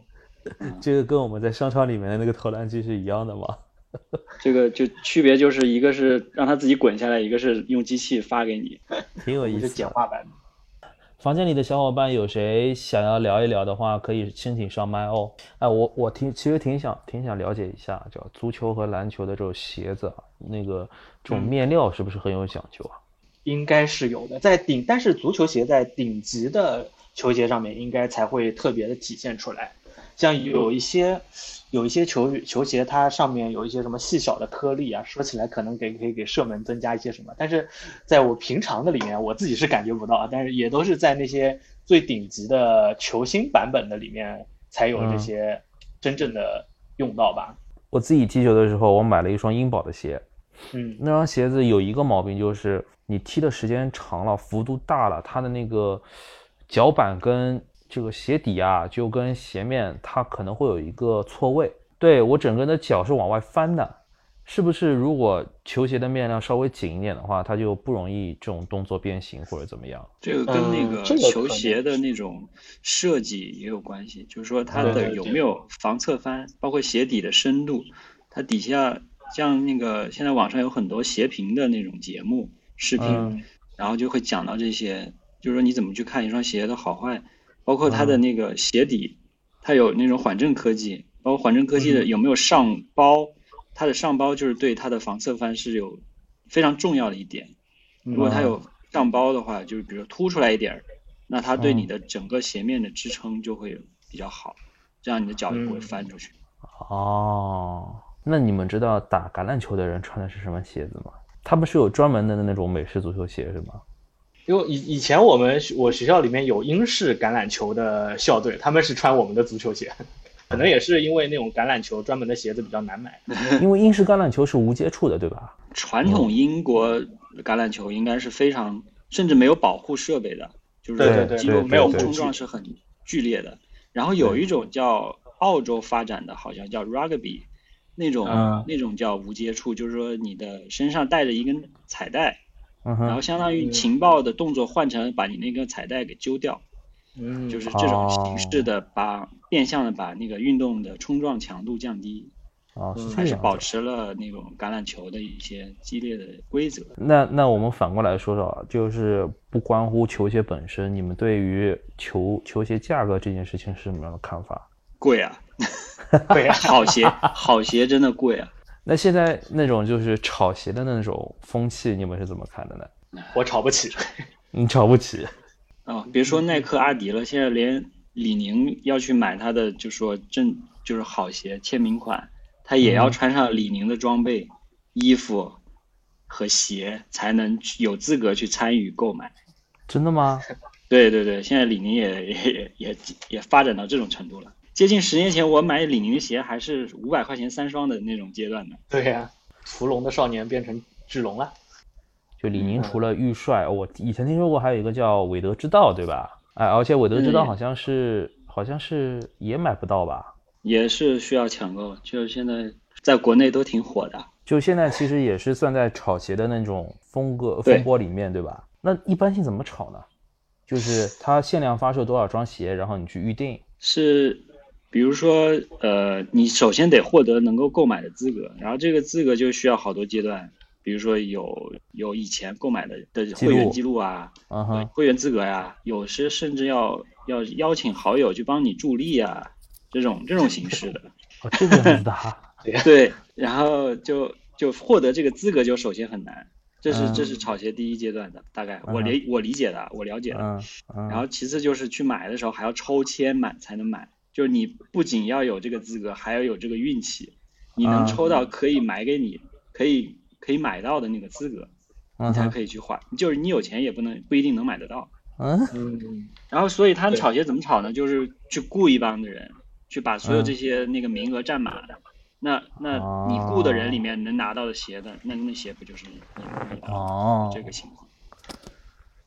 Speaker 3: 对
Speaker 1: 这个跟我们在商场里面的那个投篮机是一样的吗？
Speaker 2: 这个就区别就是一个是让它自己滚下来，一个是用机器发给你。
Speaker 1: 挺有意思的。
Speaker 3: 简化版。
Speaker 1: 房间里的小伙伴有谁想要聊一聊的话，可以申请上麦哦。哎，我我挺其实挺想挺想了解一下，叫足球和篮球的这种鞋子啊，那个这种面料是不是很有讲究啊？
Speaker 3: 应该是有的，在顶，但是足球鞋在顶级的球鞋上面，应该才会特别的体现出来。像有一些有一些球球鞋，它上面有一些什么细小的颗粒啊，说起来可能给可以给射门增加一些什么，但是在我平常的里面，我自己是感觉不到啊，但是也都是在那些最顶级的球星版本的里面才有这些真正的用到吧。
Speaker 1: 我自己踢球的时候，我买了一双英宝的鞋，
Speaker 3: 嗯
Speaker 1: 那双鞋子有一个毛病，就是你踢的时间长了，幅度大了，它的那个脚板跟这个鞋底啊，就跟鞋面它可能会有一个错位。对我整个人的脚是往外翻的，是不是？如果球鞋的面料稍微紧一点的话，它就不容易这种动作变形或者怎么样。
Speaker 2: 这个跟那
Speaker 3: 嗯
Speaker 2: 个球鞋的那种设计也有关系，就是说它的有没有防侧翻，包括鞋底的深度，它底下像那个现在网上有很多鞋评的那种节目视频，
Speaker 1: 嗯
Speaker 2: 然后就会讲到这些，就是说你怎么去看一双鞋的好坏，包括它的那个鞋底，它有那种缓震科技，包括缓震科技的有没有上包，它的上包就是对它的防侧翻是有非常重要的一点。如果它有上包的话，就是比如说凸出来一点儿，那它对你的整个鞋面的支撑就会比较好，这样你的脚就不会翻出去。
Speaker 1: 哦，那你们知道打橄榄球的人穿的是什么鞋子吗？他们是有专门的那种美式足球鞋是吗？
Speaker 3: 因为以以前我们我学校里面有英式橄榄球的校队，他们是穿我们的足球鞋，可能也是因为那种橄榄球专门的鞋子比较难买。
Speaker 1: 因为英式橄榄球是无接触的，对吧？
Speaker 2: 传统英国橄榄球应该是非常，甚至没有保护设备的，就是
Speaker 3: 对对对
Speaker 2: 肌肉
Speaker 1: 没有
Speaker 2: 冲撞是很剧烈的。然后有一种叫澳洲发展的，好像叫 rugby，那种、
Speaker 3: 嗯
Speaker 2: 那种叫无接触，就是说你的身上带着一根彩带，然后相当于情报的动作换成把你那个彩带给揪掉，
Speaker 3: 嗯，
Speaker 2: 就是这种形式
Speaker 1: 哦
Speaker 2: 的把变相的把那个运动的冲撞强度降低，
Speaker 1: 哦，是
Speaker 3: 嗯
Speaker 1: 这
Speaker 2: 还是保。持了那种橄榄球的一些激烈的规则。
Speaker 1: 那那我们反过来说说啊，就是不关乎球鞋本身，你们对于球球鞋价格这件事情是什么样的看法？
Speaker 2: 贵啊，
Speaker 3: 对啊，
Speaker 2: 好鞋好鞋真的贵啊。
Speaker 1: 那现在那种就是炒鞋的那种风气，你们是怎么看的呢？
Speaker 3: 我炒不起。
Speaker 1: 你炒不起？
Speaker 2: 啊，别说耐克、阿迪了，现在连李宁要去买他的，就说正就是好鞋签名款，他也要穿上李宁的装备、衣服和鞋，才能有资格去参与购买。
Speaker 1: 真的吗？
Speaker 2: 对对对，现在李宁也也也也发展到这种程度了。接近十年前，我买李宁的鞋还是五百块钱三双的那种阶段的。
Speaker 3: 对呀，屠龙的少年变成智龙了。
Speaker 1: 就李宁除了玉帅，我以前听说过还有一个叫韦德之道，对吧？哎，而且韦德之道好像是好像是也买不到吧？
Speaker 2: 也是需要抢购，就是现在在国内都挺火的。
Speaker 1: 就现在其实也是算在炒鞋的那种风格风波里面，对吧？那一般性怎么炒呢？就是它限量发售多少双鞋，然后你去预定。
Speaker 2: 是，比如说，呃，你首先得获得能够购买的资格，然后这个资格就需要好多阶段。比如说有有以前购买的的会员记录啊，会员资格呀，有时甚至要要邀请好友去帮你助力啊，这种这种形式的。
Speaker 1: 哦，这个样子的。
Speaker 2: 对，然后就就获得这个资格就首先很难，这是这是炒鞋第一阶段的，大概我理我理解的，我了解的。
Speaker 1: 嗯。
Speaker 2: 然后其次就是去买的时候还要抽签买才能买，就是你不仅要有这个资格，还要有这个运气，你能抽到可以买给你，可以。可以买到的那个资格，你才可以去换。就是你有钱也不能不一定能买得到。
Speaker 1: 嗯
Speaker 3: 嗯。
Speaker 2: 然后，所以他炒鞋怎么炒呢？就是去雇一帮的人，去把所有这些那个名额占满。那那你雇的人里面能拿到的鞋的，那那鞋不就是你
Speaker 1: 哦
Speaker 2: 这个情况？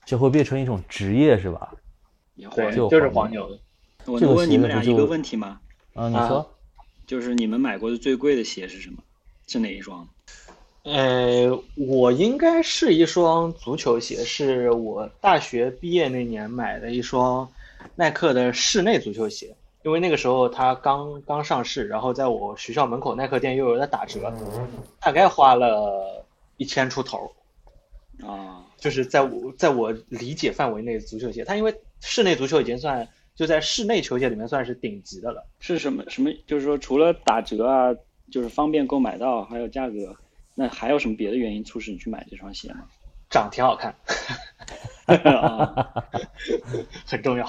Speaker 1: 就会变成一种职业是吧？
Speaker 3: 也会，就是黄牛。
Speaker 2: 我能问你们俩一个问题吗？
Speaker 1: 啊，你说。
Speaker 2: 就是你们买过的最贵的鞋是什么？是哪一双？
Speaker 3: 呃，我应该是一双足球鞋，是我大学毕业那年买的一双耐克的室内足球鞋，因为那个时候它刚刚上市，然后在我学校门口耐克店又有在打折，大概花了一千出头。
Speaker 2: 啊，
Speaker 3: 就是在我在我理解范围内足球鞋，它因为室内足球已经算就在室内球鞋里面算是顶级的了。
Speaker 2: 是什么什么？就是说除了打折啊，就是方便购买到，还有价格。那还有什么别的原因促使你去买这双鞋吗？
Speaker 3: 长挺好看，很重要，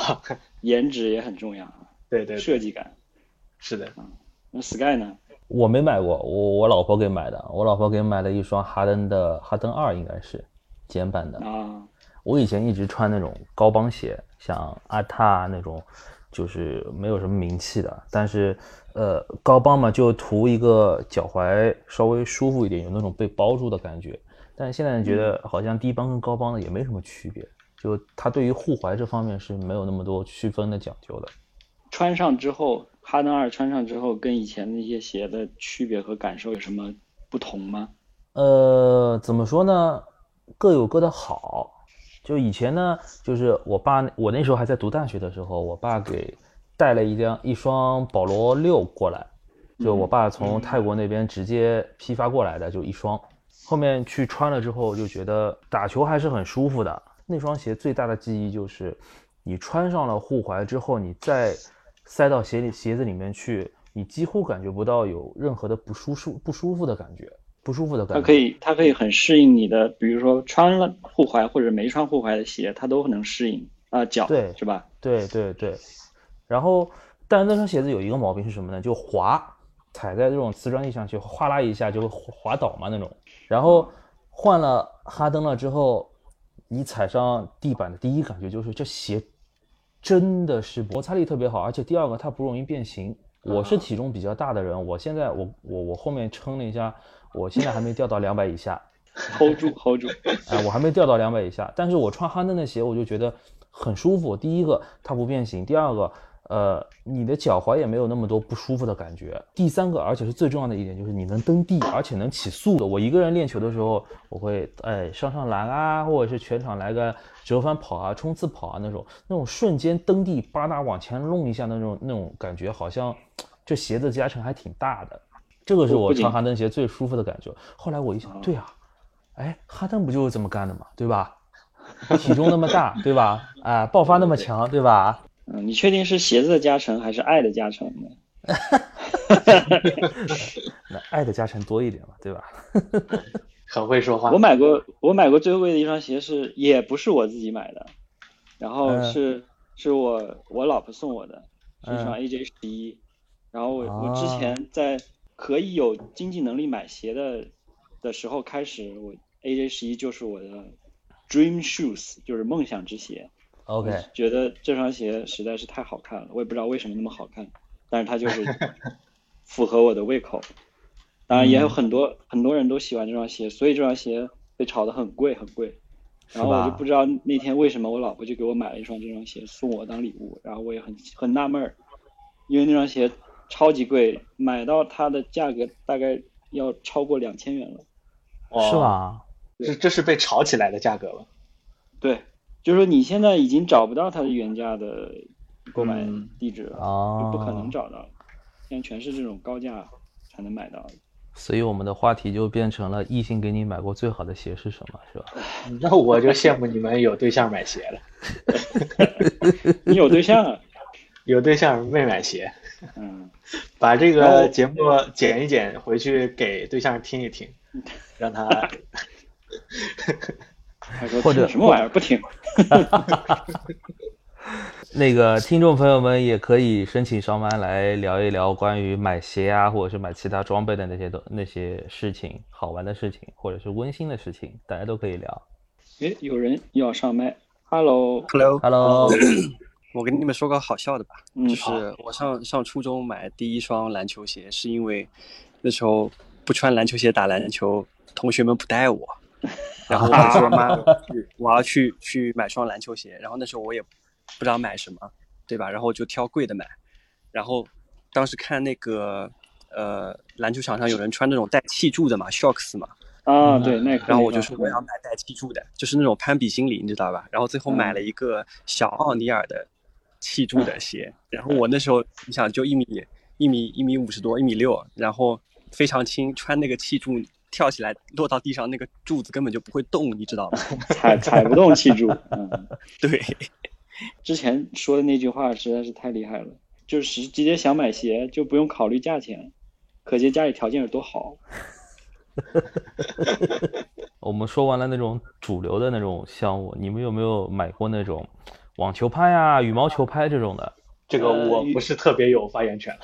Speaker 2: 颜值也很重要。
Speaker 3: 对对，
Speaker 2: 设计感
Speaker 3: 是的。
Speaker 2: 那 Sky 呢？
Speaker 1: 我没买过，我我老婆给买的。我老婆给买了一双哈登的哈登二，应该是简版的
Speaker 2: 啊。
Speaker 1: 我以前一直穿那种高帮鞋，像阿踏那种，就是没有什么名气的，但是。呃，高帮嘛，就图一个脚踝稍微舒服一点，有那种被包住的感觉。但是现在觉得好像低帮跟高帮的也没什么区别，就它对于护踝这方面是没有那么多区分的讲究的。
Speaker 2: 穿上之后，哈登二穿上之后，跟以前那些鞋的区别和感受有什么不同吗？
Speaker 1: 呃，怎么说呢？各有各的好。就以前呢，就是我爸，我那时候还在读大学的时候，我爸给。带了一辆一双保罗六过来，就我爸从泰国那边直接批发过来的，就一双。后面去穿了之后，就觉得打球还是很舒服的。那双鞋最大的记忆就是，你穿上了护踝之后，你再塞到鞋里鞋子里面去，你几乎感觉不到有任何的不舒舒不舒服的感觉，不舒服的感觉。
Speaker 2: 它可以它可以很适应你的，比如说穿了护踝或者没穿护踝的鞋，它都能适应啊脚，
Speaker 1: 对，
Speaker 2: 是吧？
Speaker 1: 对对对。然后，但是那双鞋子有一个毛病是什么呢？就滑，踩在这种瓷砖地上去，哗啦一下就会滑倒嘛那种。然后换了哈登了之后，你踩上地板的第一感觉就是这鞋真的是摩擦力特别好，而且第二个它不容易变形。我是体重比较大的人，我现在我我我后面称了一下，我现在还没掉到两百以下
Speaker 2: ，hold 住 hold 住，
Speaker 1: 哎，我还没掉到两百以下。但是我穿哈登的鞋，我就觉得很舒服。第一个它不变形，第二个。呃，你的脚踝也没有那么多不舒服的感觉。第三个，而且是最重要的一点，就是你能蹬地，而且能起速的。我一个人练球的时候，我会哎上上篮啊，或者是全场来个折返跑啊、冲刺跑啊那种，那种瞬间蹬地，吧嗒往前弄一下那种那种感觉，好像这鞋子加成还挺大的。这个是我穿哈登鞋最舒服的感觉。后来我一想，对啊，哎，哈登不就是这么干的嘛，对吧？体重那么大，对吧？啊，爆发那么强，对吧？
Speaker 2: 嗯，你确定是鞋子的加成还是爱的加成呢？
Speaker 1: 那爱的加成多一点嘛，对吧？
Speaker 3: 很会说话。
Speaker 2: 我买过，我买过最贵的一双鞋是，也不是我自己买的，然后是是我我老婆送我的，是一双 AJ 十一。然后我我之前在可以有经济能力买鞋的的时候开始，我 AJ 十一就是我的 dream shoes，就是梦想之鞋。
Speaker 1: OK，
Speaker 2: 觉得这双鞋实在是太好看了，我也不知道为什么那么好看，但是它就是 符合我的胃口。当然也有很多、很多人都喜欢这双鞋，所以这双鞋被炒得很贵很贵。然后我就不知道那天为什么我老婆就给我买了一双这双鞋送我当礼物，然后我也很很纳闷儿，因为那双鞋超级贵，买到它的价格大概要超过两千元了。
Speaker 3: 哦
Speaker 1: 是？吧？
Speaker 3: 这这是被炒起来的价格了。
Speaker 2: 对，就是说你现在已经找不到它的原价的购买
Speaker 3: 嗯
Speaker 2: 地址了，
Speaker 1: 哦，
Speaker 2: 就不可能找到了。现在全是这种高价才能买到的。
Speaker 1: 所以我们的话题就变成了异性给你买过最好的鞋是什么，是吧？
Speaker 3: 那我就羡慕你们有对象买鞋了，
Speaker 2: 你有对象啊？
Speaker 3: 有对象没买鞋，
Speaker 2: 嗯，
Speaker 3: 把这个节目剪一剪，回去给对象听一听，让他
Speaker 1: 或者
Speaker 2: 什么玩意儿？不听？
Speaker 1: 那个听众朋友们也可以申请上麦来聊一聊关于买鞋啊，或者是买其他装备的那些东那些事情，好玩的事情，或者是温馨的事情，大家都可以聊。
Speaker 2: 诶，有人要上麦
Speaker 1: ，Hello，Hello，Hello，
Speaker 4: 我跟你们说个好笑的吧，
Speaker 2: 嗯
Speaker 4: 就是我上上初中买第一双篮球鞋，是因为那时候不穿篮球鞋打篮球，同学们不带我，然后我就说妈，我要去去买双篮球鞋，然后那时候我也不知道买什么，对吧？然后就挑贵的买，然后当时看那个呃篮球场上有人穿那种带气柱的嘛，Shocks 嘛，
Speaker 2: 啊，对，那个。
Speaker 4: 然后我就说我要买带气柱的，就是那种攀比心理，你知道吧？然后最后买了一个小奥尼尔的气柱的鞋，然后我那时候你想就一米一米一米五十多，一米六，然后非常轻，穿那个气柱跳起来落到地上，那个柱子根本就不会动，你知道吗？
Speaker 2: 踩踩不动气柱。嗯，
Speaker 4: 对，
Speaker 2: 之前说的那句话实在是太厉害了，就是直接想买鞋就不用考虑价钱，可见家里条件有多好。
Speaker 1: 我们说完了那种主流的那种项目，你们有没有买过那种网球拍啊、羽毛球拍这种的？
Speaker 3: 这个我不是特别有发言权。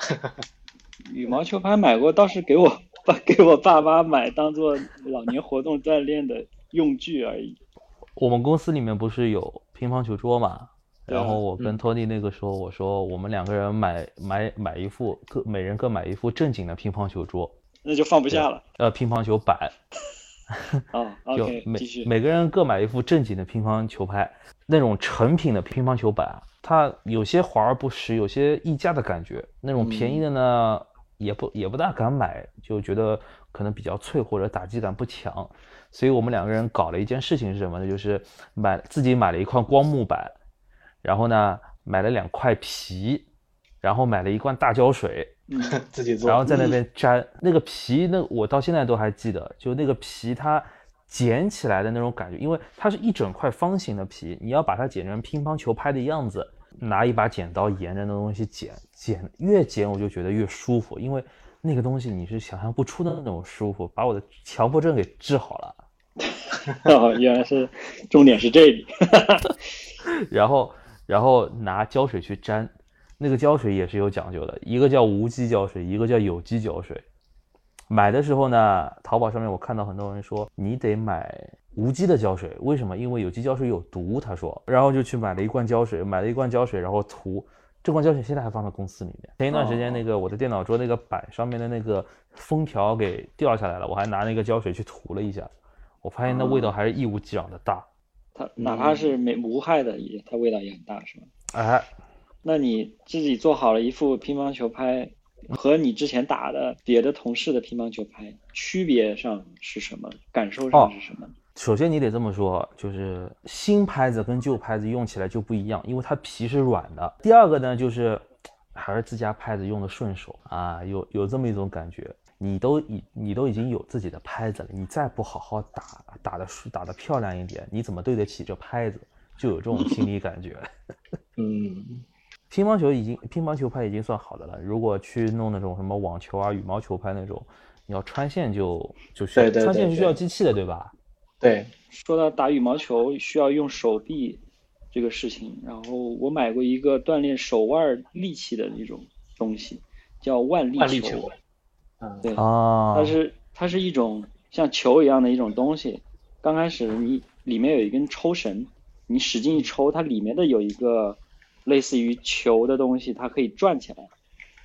Speaker 2: 羽毛球拍买过，倒是给我爸 给我爸妈买当做老年活动锻炼的用具而已。
Speaker 1: 我们公司里面不是有乒乓球桌嘛？然后我跟
Speaker 3: 嗯
Speaker 1: 托尼那个时候我说，我们两个人买买买一副各每人各买一副正经的乒乓球桌，
Speaker 2: 那就放不下了。
Speaker 1: 呃，乒乓球板，
Speaker 2: 啊
Speaker 1: 就
Speaker 2: ，OK，
Speaker 1: 每
Speaker 2: 继续。
Speaker 1: 每个人各买一副正经的乒乓球拍，那种成品的乒乓球板啊，它有些华而不实，有些溢价的感觉。那种便宜的呢，也不也不大敢买，就觉得可能比较脆或者打击感不强。所以我们两个人搞了一件事情是什么呢？就是买自己买了一块光木板，然后呢买了两块皮，然后买了一罐大胶水，
Speaker 2: 嗯，
Speaker 3: 自己做，
Speaker 1: 然后在那边粘那个皮，那我到现在都还记得，就那个皮它剪起来的那种感觉，因为它是一整块方形的皮，你要把它剪成乒乓球拍的样子，拿一把剪刀沿着那东西剪，剪越剪我就觉得越舒服，因为那个东西你是想象不出的那种舒服，把我的强迫症给治好了。
Speaker 2: 哦，原来是重点是这里。
Speaker 1: 然后然后拿胶水去粘，那个胶水也是有讲究的，一个叫无机胶水，一个叫有机胶水。买的时候呢，淘宝上面我看到很多人说你得买无机的胶水，为什么？因为有机胶水有毒，他说，然后就去买了一罐胶水，买了一罐胶水，然后涂。这罐胶水现在还放在公司里面。前一段时间那个我的电脑桌那个板上面的那个封条给掉下来了，我还拿那个胶水去涂了一下，我发现那味道还是一无既往的大。
Speaker 2: 它哪怕是没无害的，也它味道也很大，是吧？
Speaker 1: 哎，
Speaker 2: 那你自己做好了一副乒乓球拍，和你之前打的别的同事的乒乓球拍区别上是什么？感受上是什么？
Speaker 1: 首先你得这么说，就是新拍子跟旧拍子用起来就不一样，因为它皮是软的。第二个呢，就是还是自家拍子用的顺手啊，有有这么一种感觉。你都已你都已经有自己的拍子了，你再不好好打打的打的漂亮一点，你怎么对得起这拍子？就有这种心理感觉。
Speaker 3: 嗯，
Speaker 1: 乒乓球已经乒乓球拍已经算好的了，如果去弄那种什么网球啊、羽毛球拍那种，你要穿线就就需要
Speaker 3: 对对对
Speaker 1: 穿线是需要机器的，对吧？
Speaker 3: 对，
Speaker 2: 说到打羽毛球需要用手臂这个事情，然后我买过一个锻炼手腕力气的一种东西，叫腕力
Speaker 3: 万力球，嗯，
Speaker 2: 对，
Speaker 1: 啊，
Speaker 2: 它是它是一种像球一样的一种东西。刚开始你里面有一根抽绳，你使劲一抽，它里面的有一个类似于球的东西，它可以转起来，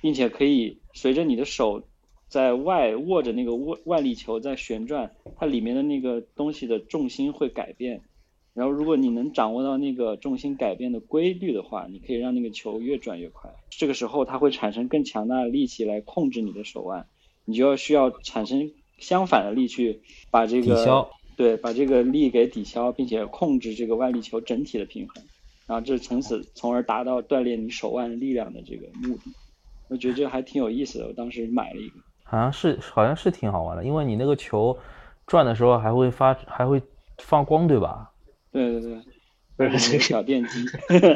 Speaker 2: 并且可以随着你的手在外握着那个万万力球在旋转，它里面的那个东西的重心会改变。然后，如果你能掌握到那个重心改变的规律的话，你可以让那个球越转越快。这个时候，它会产生更强大的力气来控制你的手腕，你就要需要产生相反的力去把这个对，把这个力给抵消，并且控制这个外力球整体的平衡，然后这从此从而达到锻炼你手腕力量的这个目的。我觉得这还挺有意思的，我当时买了一个。
Speaker 1: 好像是好像是挺好玩的，因为你那个球转的时候还会发还会放光，对吧？
Speaker 2: 对对对，
Speaker 3: 对
Speaker 2: 里面有小电机，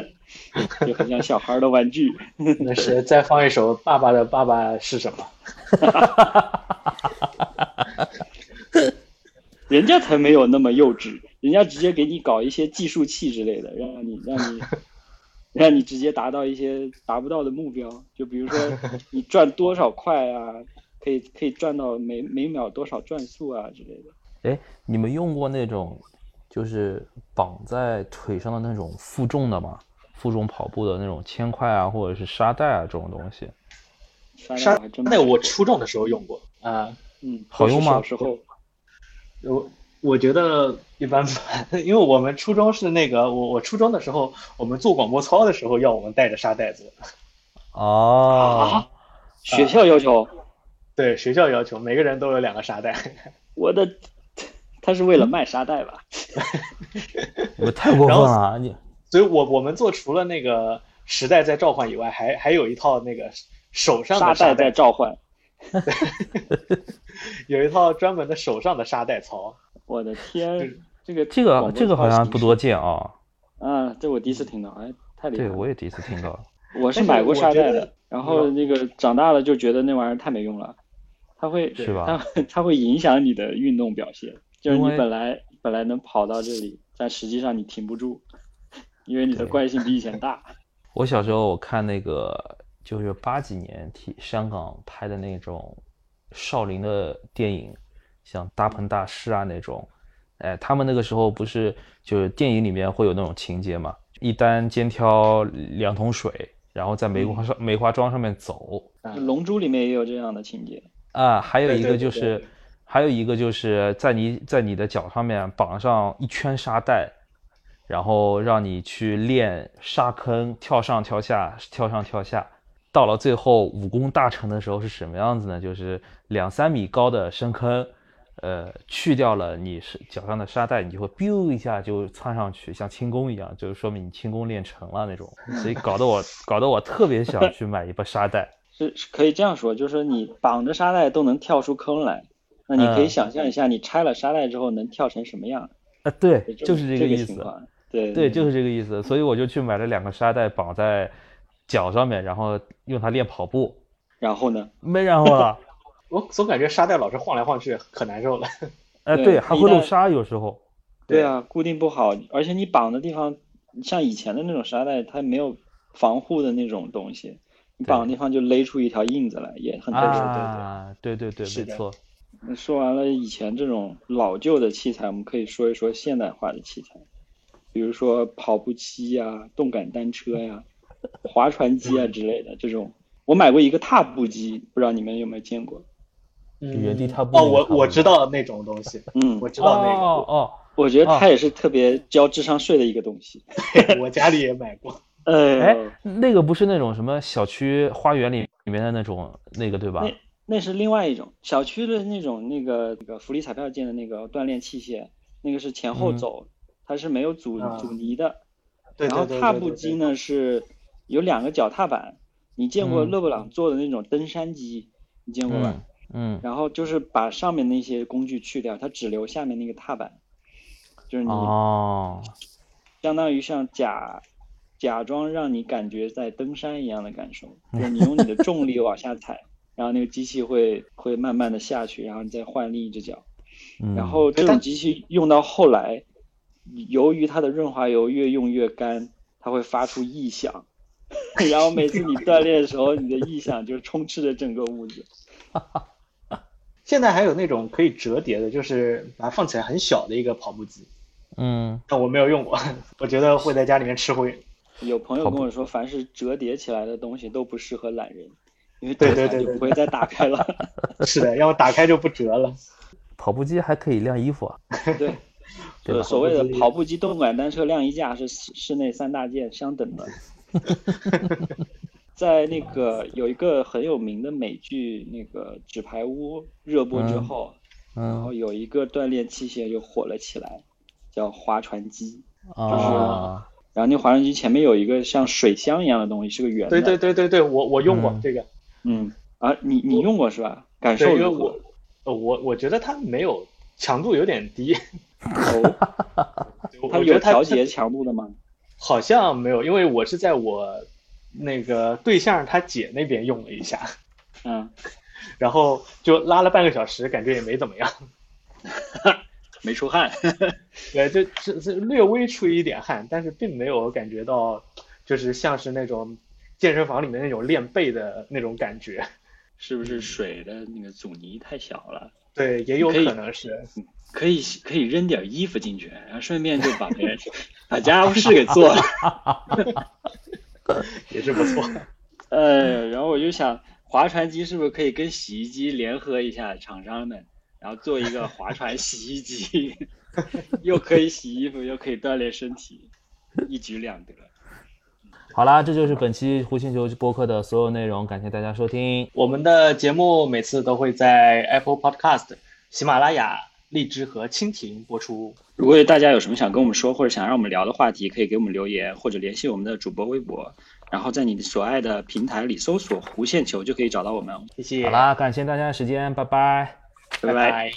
Speaker 2: 就很像小孩的玩具。
Speaker 3: 那是再放一首《爸爸的爸爸是什么》。
Speaker 2: 人家才没有那么幼稚，人家直接给你搞一些计数器之类的，让你让你 让你直接达到一些达不到的目标。就比如说 你转多少块啊，可以可以转到每每秒多少转速啊之类的。
Speaker 1: 哎，你们用过那种就是绑在腿上的那种负重的吗？负重跑步的那种铅块啊，或者是沙袋啊这种东西，
Speaker 2: 沙
Speaker 3: 沙
Speaker 2: 袋我还真没
Speaker 3: 袋我初中的时候用过啊，
Speaker 2: 嗯
Speaker 1: 好用吗
Speaker 2: 小时候
Speaker 3: 我我觉得一般般，因为我们初中是那个我我初中的时候，我们做广播操的时候要我们带着沙袋子，
Speaker 1: 哦，
Speaker 2: 啊，学校要求？
Speaker 3: 对学校要求每个人都有两个沙袋。
Speaker 2: 我的，他是为了卖沙袋吧？
Speaker 1: 我太过分
Speaker 3: 然后
Speaker 1: 了，你。
Speaker 3: 所以我我们做除了那个时代在召唤以外，还还有一套那个手上
Speaker 2: 沙
Speaker 3: 的沙
Speaker 2: 袋。在召唤，
Speaker 3: 有一套专门的手上的沙袋操。
Speaker 2: 我的天，这个
Speaker 1: 这个这个好像不多见啊。
Speaker 2: 啊，这我第一次听到，哎，太厉害
Speaker 1: 对，
Speaker 2: 了。
Speaker 1: 我也第一次听到。
Speaker 2: 我是买过沙袋的然后那个长大了就觉得那玩意儿太没用了，它会
Speaker 1: 是吧
Speaker 2: 它它会影响你的运动表现，就是你本来本来能跑到这里，但实际上你停不住，因为你的惯性比以前大。
Speaker 1: 我小时候我看那个就是八几年体香港拍的那种少林的电影，像大鹏大师啊那种，哎，他们那个时候不是就是电影里面会有那种情节嘛，一单肩挑两桶水，然后在梅花上、梅花桩上面走
Speaker 2: 龙珠里面也有这样的情节，
Speaker 1: 啊，还有一个
Speaker 3: 对对对
Speaker 1: 就是
Speaker 3: 对
Speaker 1: 还有一个就是在你在你的脚上面绑上一圈沙袋。然后让你去练沙坑，跳上跳下，跳上跳下。到了最后武功大成的时候是什么样子呢？就是两三米高的深坑，呃，去掉了你是脚上的沙袋，你就会 biu 一下就窜上去，像轻功一样，就是说明你轻功练成了那种。所以搞得我搞得我特别想去买一把沙袋。
Speaker 2: 是是可以这样说，就是说你绑着沙袋都能跳出坑来，那你可以
Speaker 1: 嗯
Speaker 2: 想象一下，你拆了沙袋之后能跳成什么样？
Speaker 1: 啊，对，就是这
Speaker 2: 这
Speaker 1: 个意思。
Speaker 2: 对
Speaker 1: 对，就是这个意思。所以我就去买了两个沙袋绑在脚上面，然后用它练跑步。
Speaker 2: 然后呢？
Speaker 1: 没然后了。
Speaker 3: 我总感觉沙袋老是晃来晃去，可难受了。
Speaker 1: 哎，
Speaker 2: 对
Speaker 1: 对，还会漏沙，有时候。
Speaker 2: 对啊，固定不好，而且你绑的地方，像以前的那种沙袋，它没有防护的那种东西，你绑的地方就勒出一条印子来，也很难受。
Speaker 1: 啊，对对对，
Speaker 3: 是的
Speaker 1: 没错。
Speaker 2: 那说完了以前这种老旧的器材，我们可以说一说现代化的器材，比如说跑步机呀、动感单车呀、划船机啊之类的这种。我买过一个踏步机，不知道你们有没有见过？
Speaker 1: 原地踏步
Speaker 3: 哦，我我知道那种东西，
Speaker 2: 嗯，
Speaker 3: 我知道那
Speaker 1: 哦哦，
Speaker 2: 我觉得它也是特别交智商税的一个东西。
Speaker 3: 个，我家里也买过。
Speaker 2: 哎
Speaker 1: 哎
Speaker 2: 呦，
Speaker 1: 那个不是那种什么小区花园里里面的那种那个对吧？
Speaker 2: 那那是另外一种小区的那种那个那个福利彩票建的那个锻炼器械，那个是前后
Speaker 1: 嗯
Speaker 2: 走，它是没有阻
Speaker 3: 啊
Speaker 2: 阻尼的。
Speaker 3: 对
Speaker 2: 然后踏步机呢是有两个脚踏板，你见过
Speaker 1: 嗯
Speaker 2: 勒布朗做的那种登山机，你见过吧？
Speaker 1: 嗯。嗯
Speaker 2: 然后就是把上面那些工具去掉，它只留下面那个踏板，就是你
Speaker 1: 哦，
Speaker 2: 相当于像假假装让你感觉在登山一样的感受，就是你用你的重力往下踩，然后那个机器会会慢慢的下去，然后你再换另一只脚。
Speaker 1: 嗯。
Speaker 2: 然后这种机器用到后来，由于它的润滑油越用越干，它会发出异响，然后每次你锻炼的时候，你的异响就充斥着整个屋子。
Speaker 3: 现在还有那种可以折叠的，就是把它放起来很小的一个跑步机，
Speaker 1: 嗯，
Speaker 3: 但我没有用过，我觉得会在家里面吃灰。
Speaker 2: 有朋友跟我说，凡是折叠起来的东西都不适合懒人，因为
Speaker 3: 对对对
Speaker 2: 不会再打开了。
Speaker 3: 是的，要么打开就不折了。
Speaker 1: 跑步机还可以晾衣服啊。
Speaker 2: 对，
Speaker 1: 对吧
Speaker 2: 呃，所谓的跑步机、动感单车、晾衣架是室室内三大件相等的。在那个有一个很有名的美剧，那个《纸牌屋》热播之后，然后
Speaker 1: 嗯
Speaker 2: 有一个锻炼器械就火了起来，叫划船机。
Speaker 1: 就是，
Speaker 2: 然后那划船机前面有一个像水箱一样的东西，是个圆的。
Speaker 3: 对对对对对，我我用过
Speaker 1: 嗯
Speaker 3: 这个，
Speaker 2: 嗯，啊，你你用过是吧？感受，
Speaker 3: 因为
Speaker 2: 如何
Speaker 3: 我？呃我我觉得它没有强度有点低，
Speaker 2: 哦，
Speaker 3: 我
Speaker 2: 它有
Speaker 3: 我觉得它
Speaker 2: 调节强度的吗？
Speaker 3: 好像没有，因为我是在我那个对象他姐那边用了一下，
Speaker 2: 嗯，
Speaker 3: 然后就拉了半个小时，感觉也没怎么样。
Speaker 2: 没出汗。
Speaker 3: 对，就这这略微出一点汗，但是并没有感觉到，就是像是那种健身房里面那种练背的那种感觉。
Speaker 2: 是不是水的那个阻尼太小了？
Speaker 3: 对，也有
Speaker 2: 可
Speaker 3: 能是。
Speaker 2: 可以可以扔点衣服进去，然后顺便就把别人把家务事给做了。
Speaker 3: 也是不错。
Speaker 2: 呃，然后我就想，划船机是不是可以跟洗衣机联合一下厂商们，然后做一个划船洗衣机，又可以洗衣服，又可以锻炼身体，一举两得。
Speaker 1: 好啦，这就是本期胡星球播客的所有内容，感谢大家收听。
Speaker 3: 我们的节目每次都会在 Apple Podcast、喜马拉雅、荔枝和蜻蜓播出。
Speaker 2: 如果大家有什么想跟我们说，或者想让我们聊的话题，可以给我们留言，或者联系我们的主播微博，然后在你所爱的平台里搜索“弧线球”就可以找到我们。
Speaker 3: 谢谢，
Speaker 1: 好啦，感谢大家的时间，拜拜。
Speaker 2: 拜
Speaker 3: 拜拜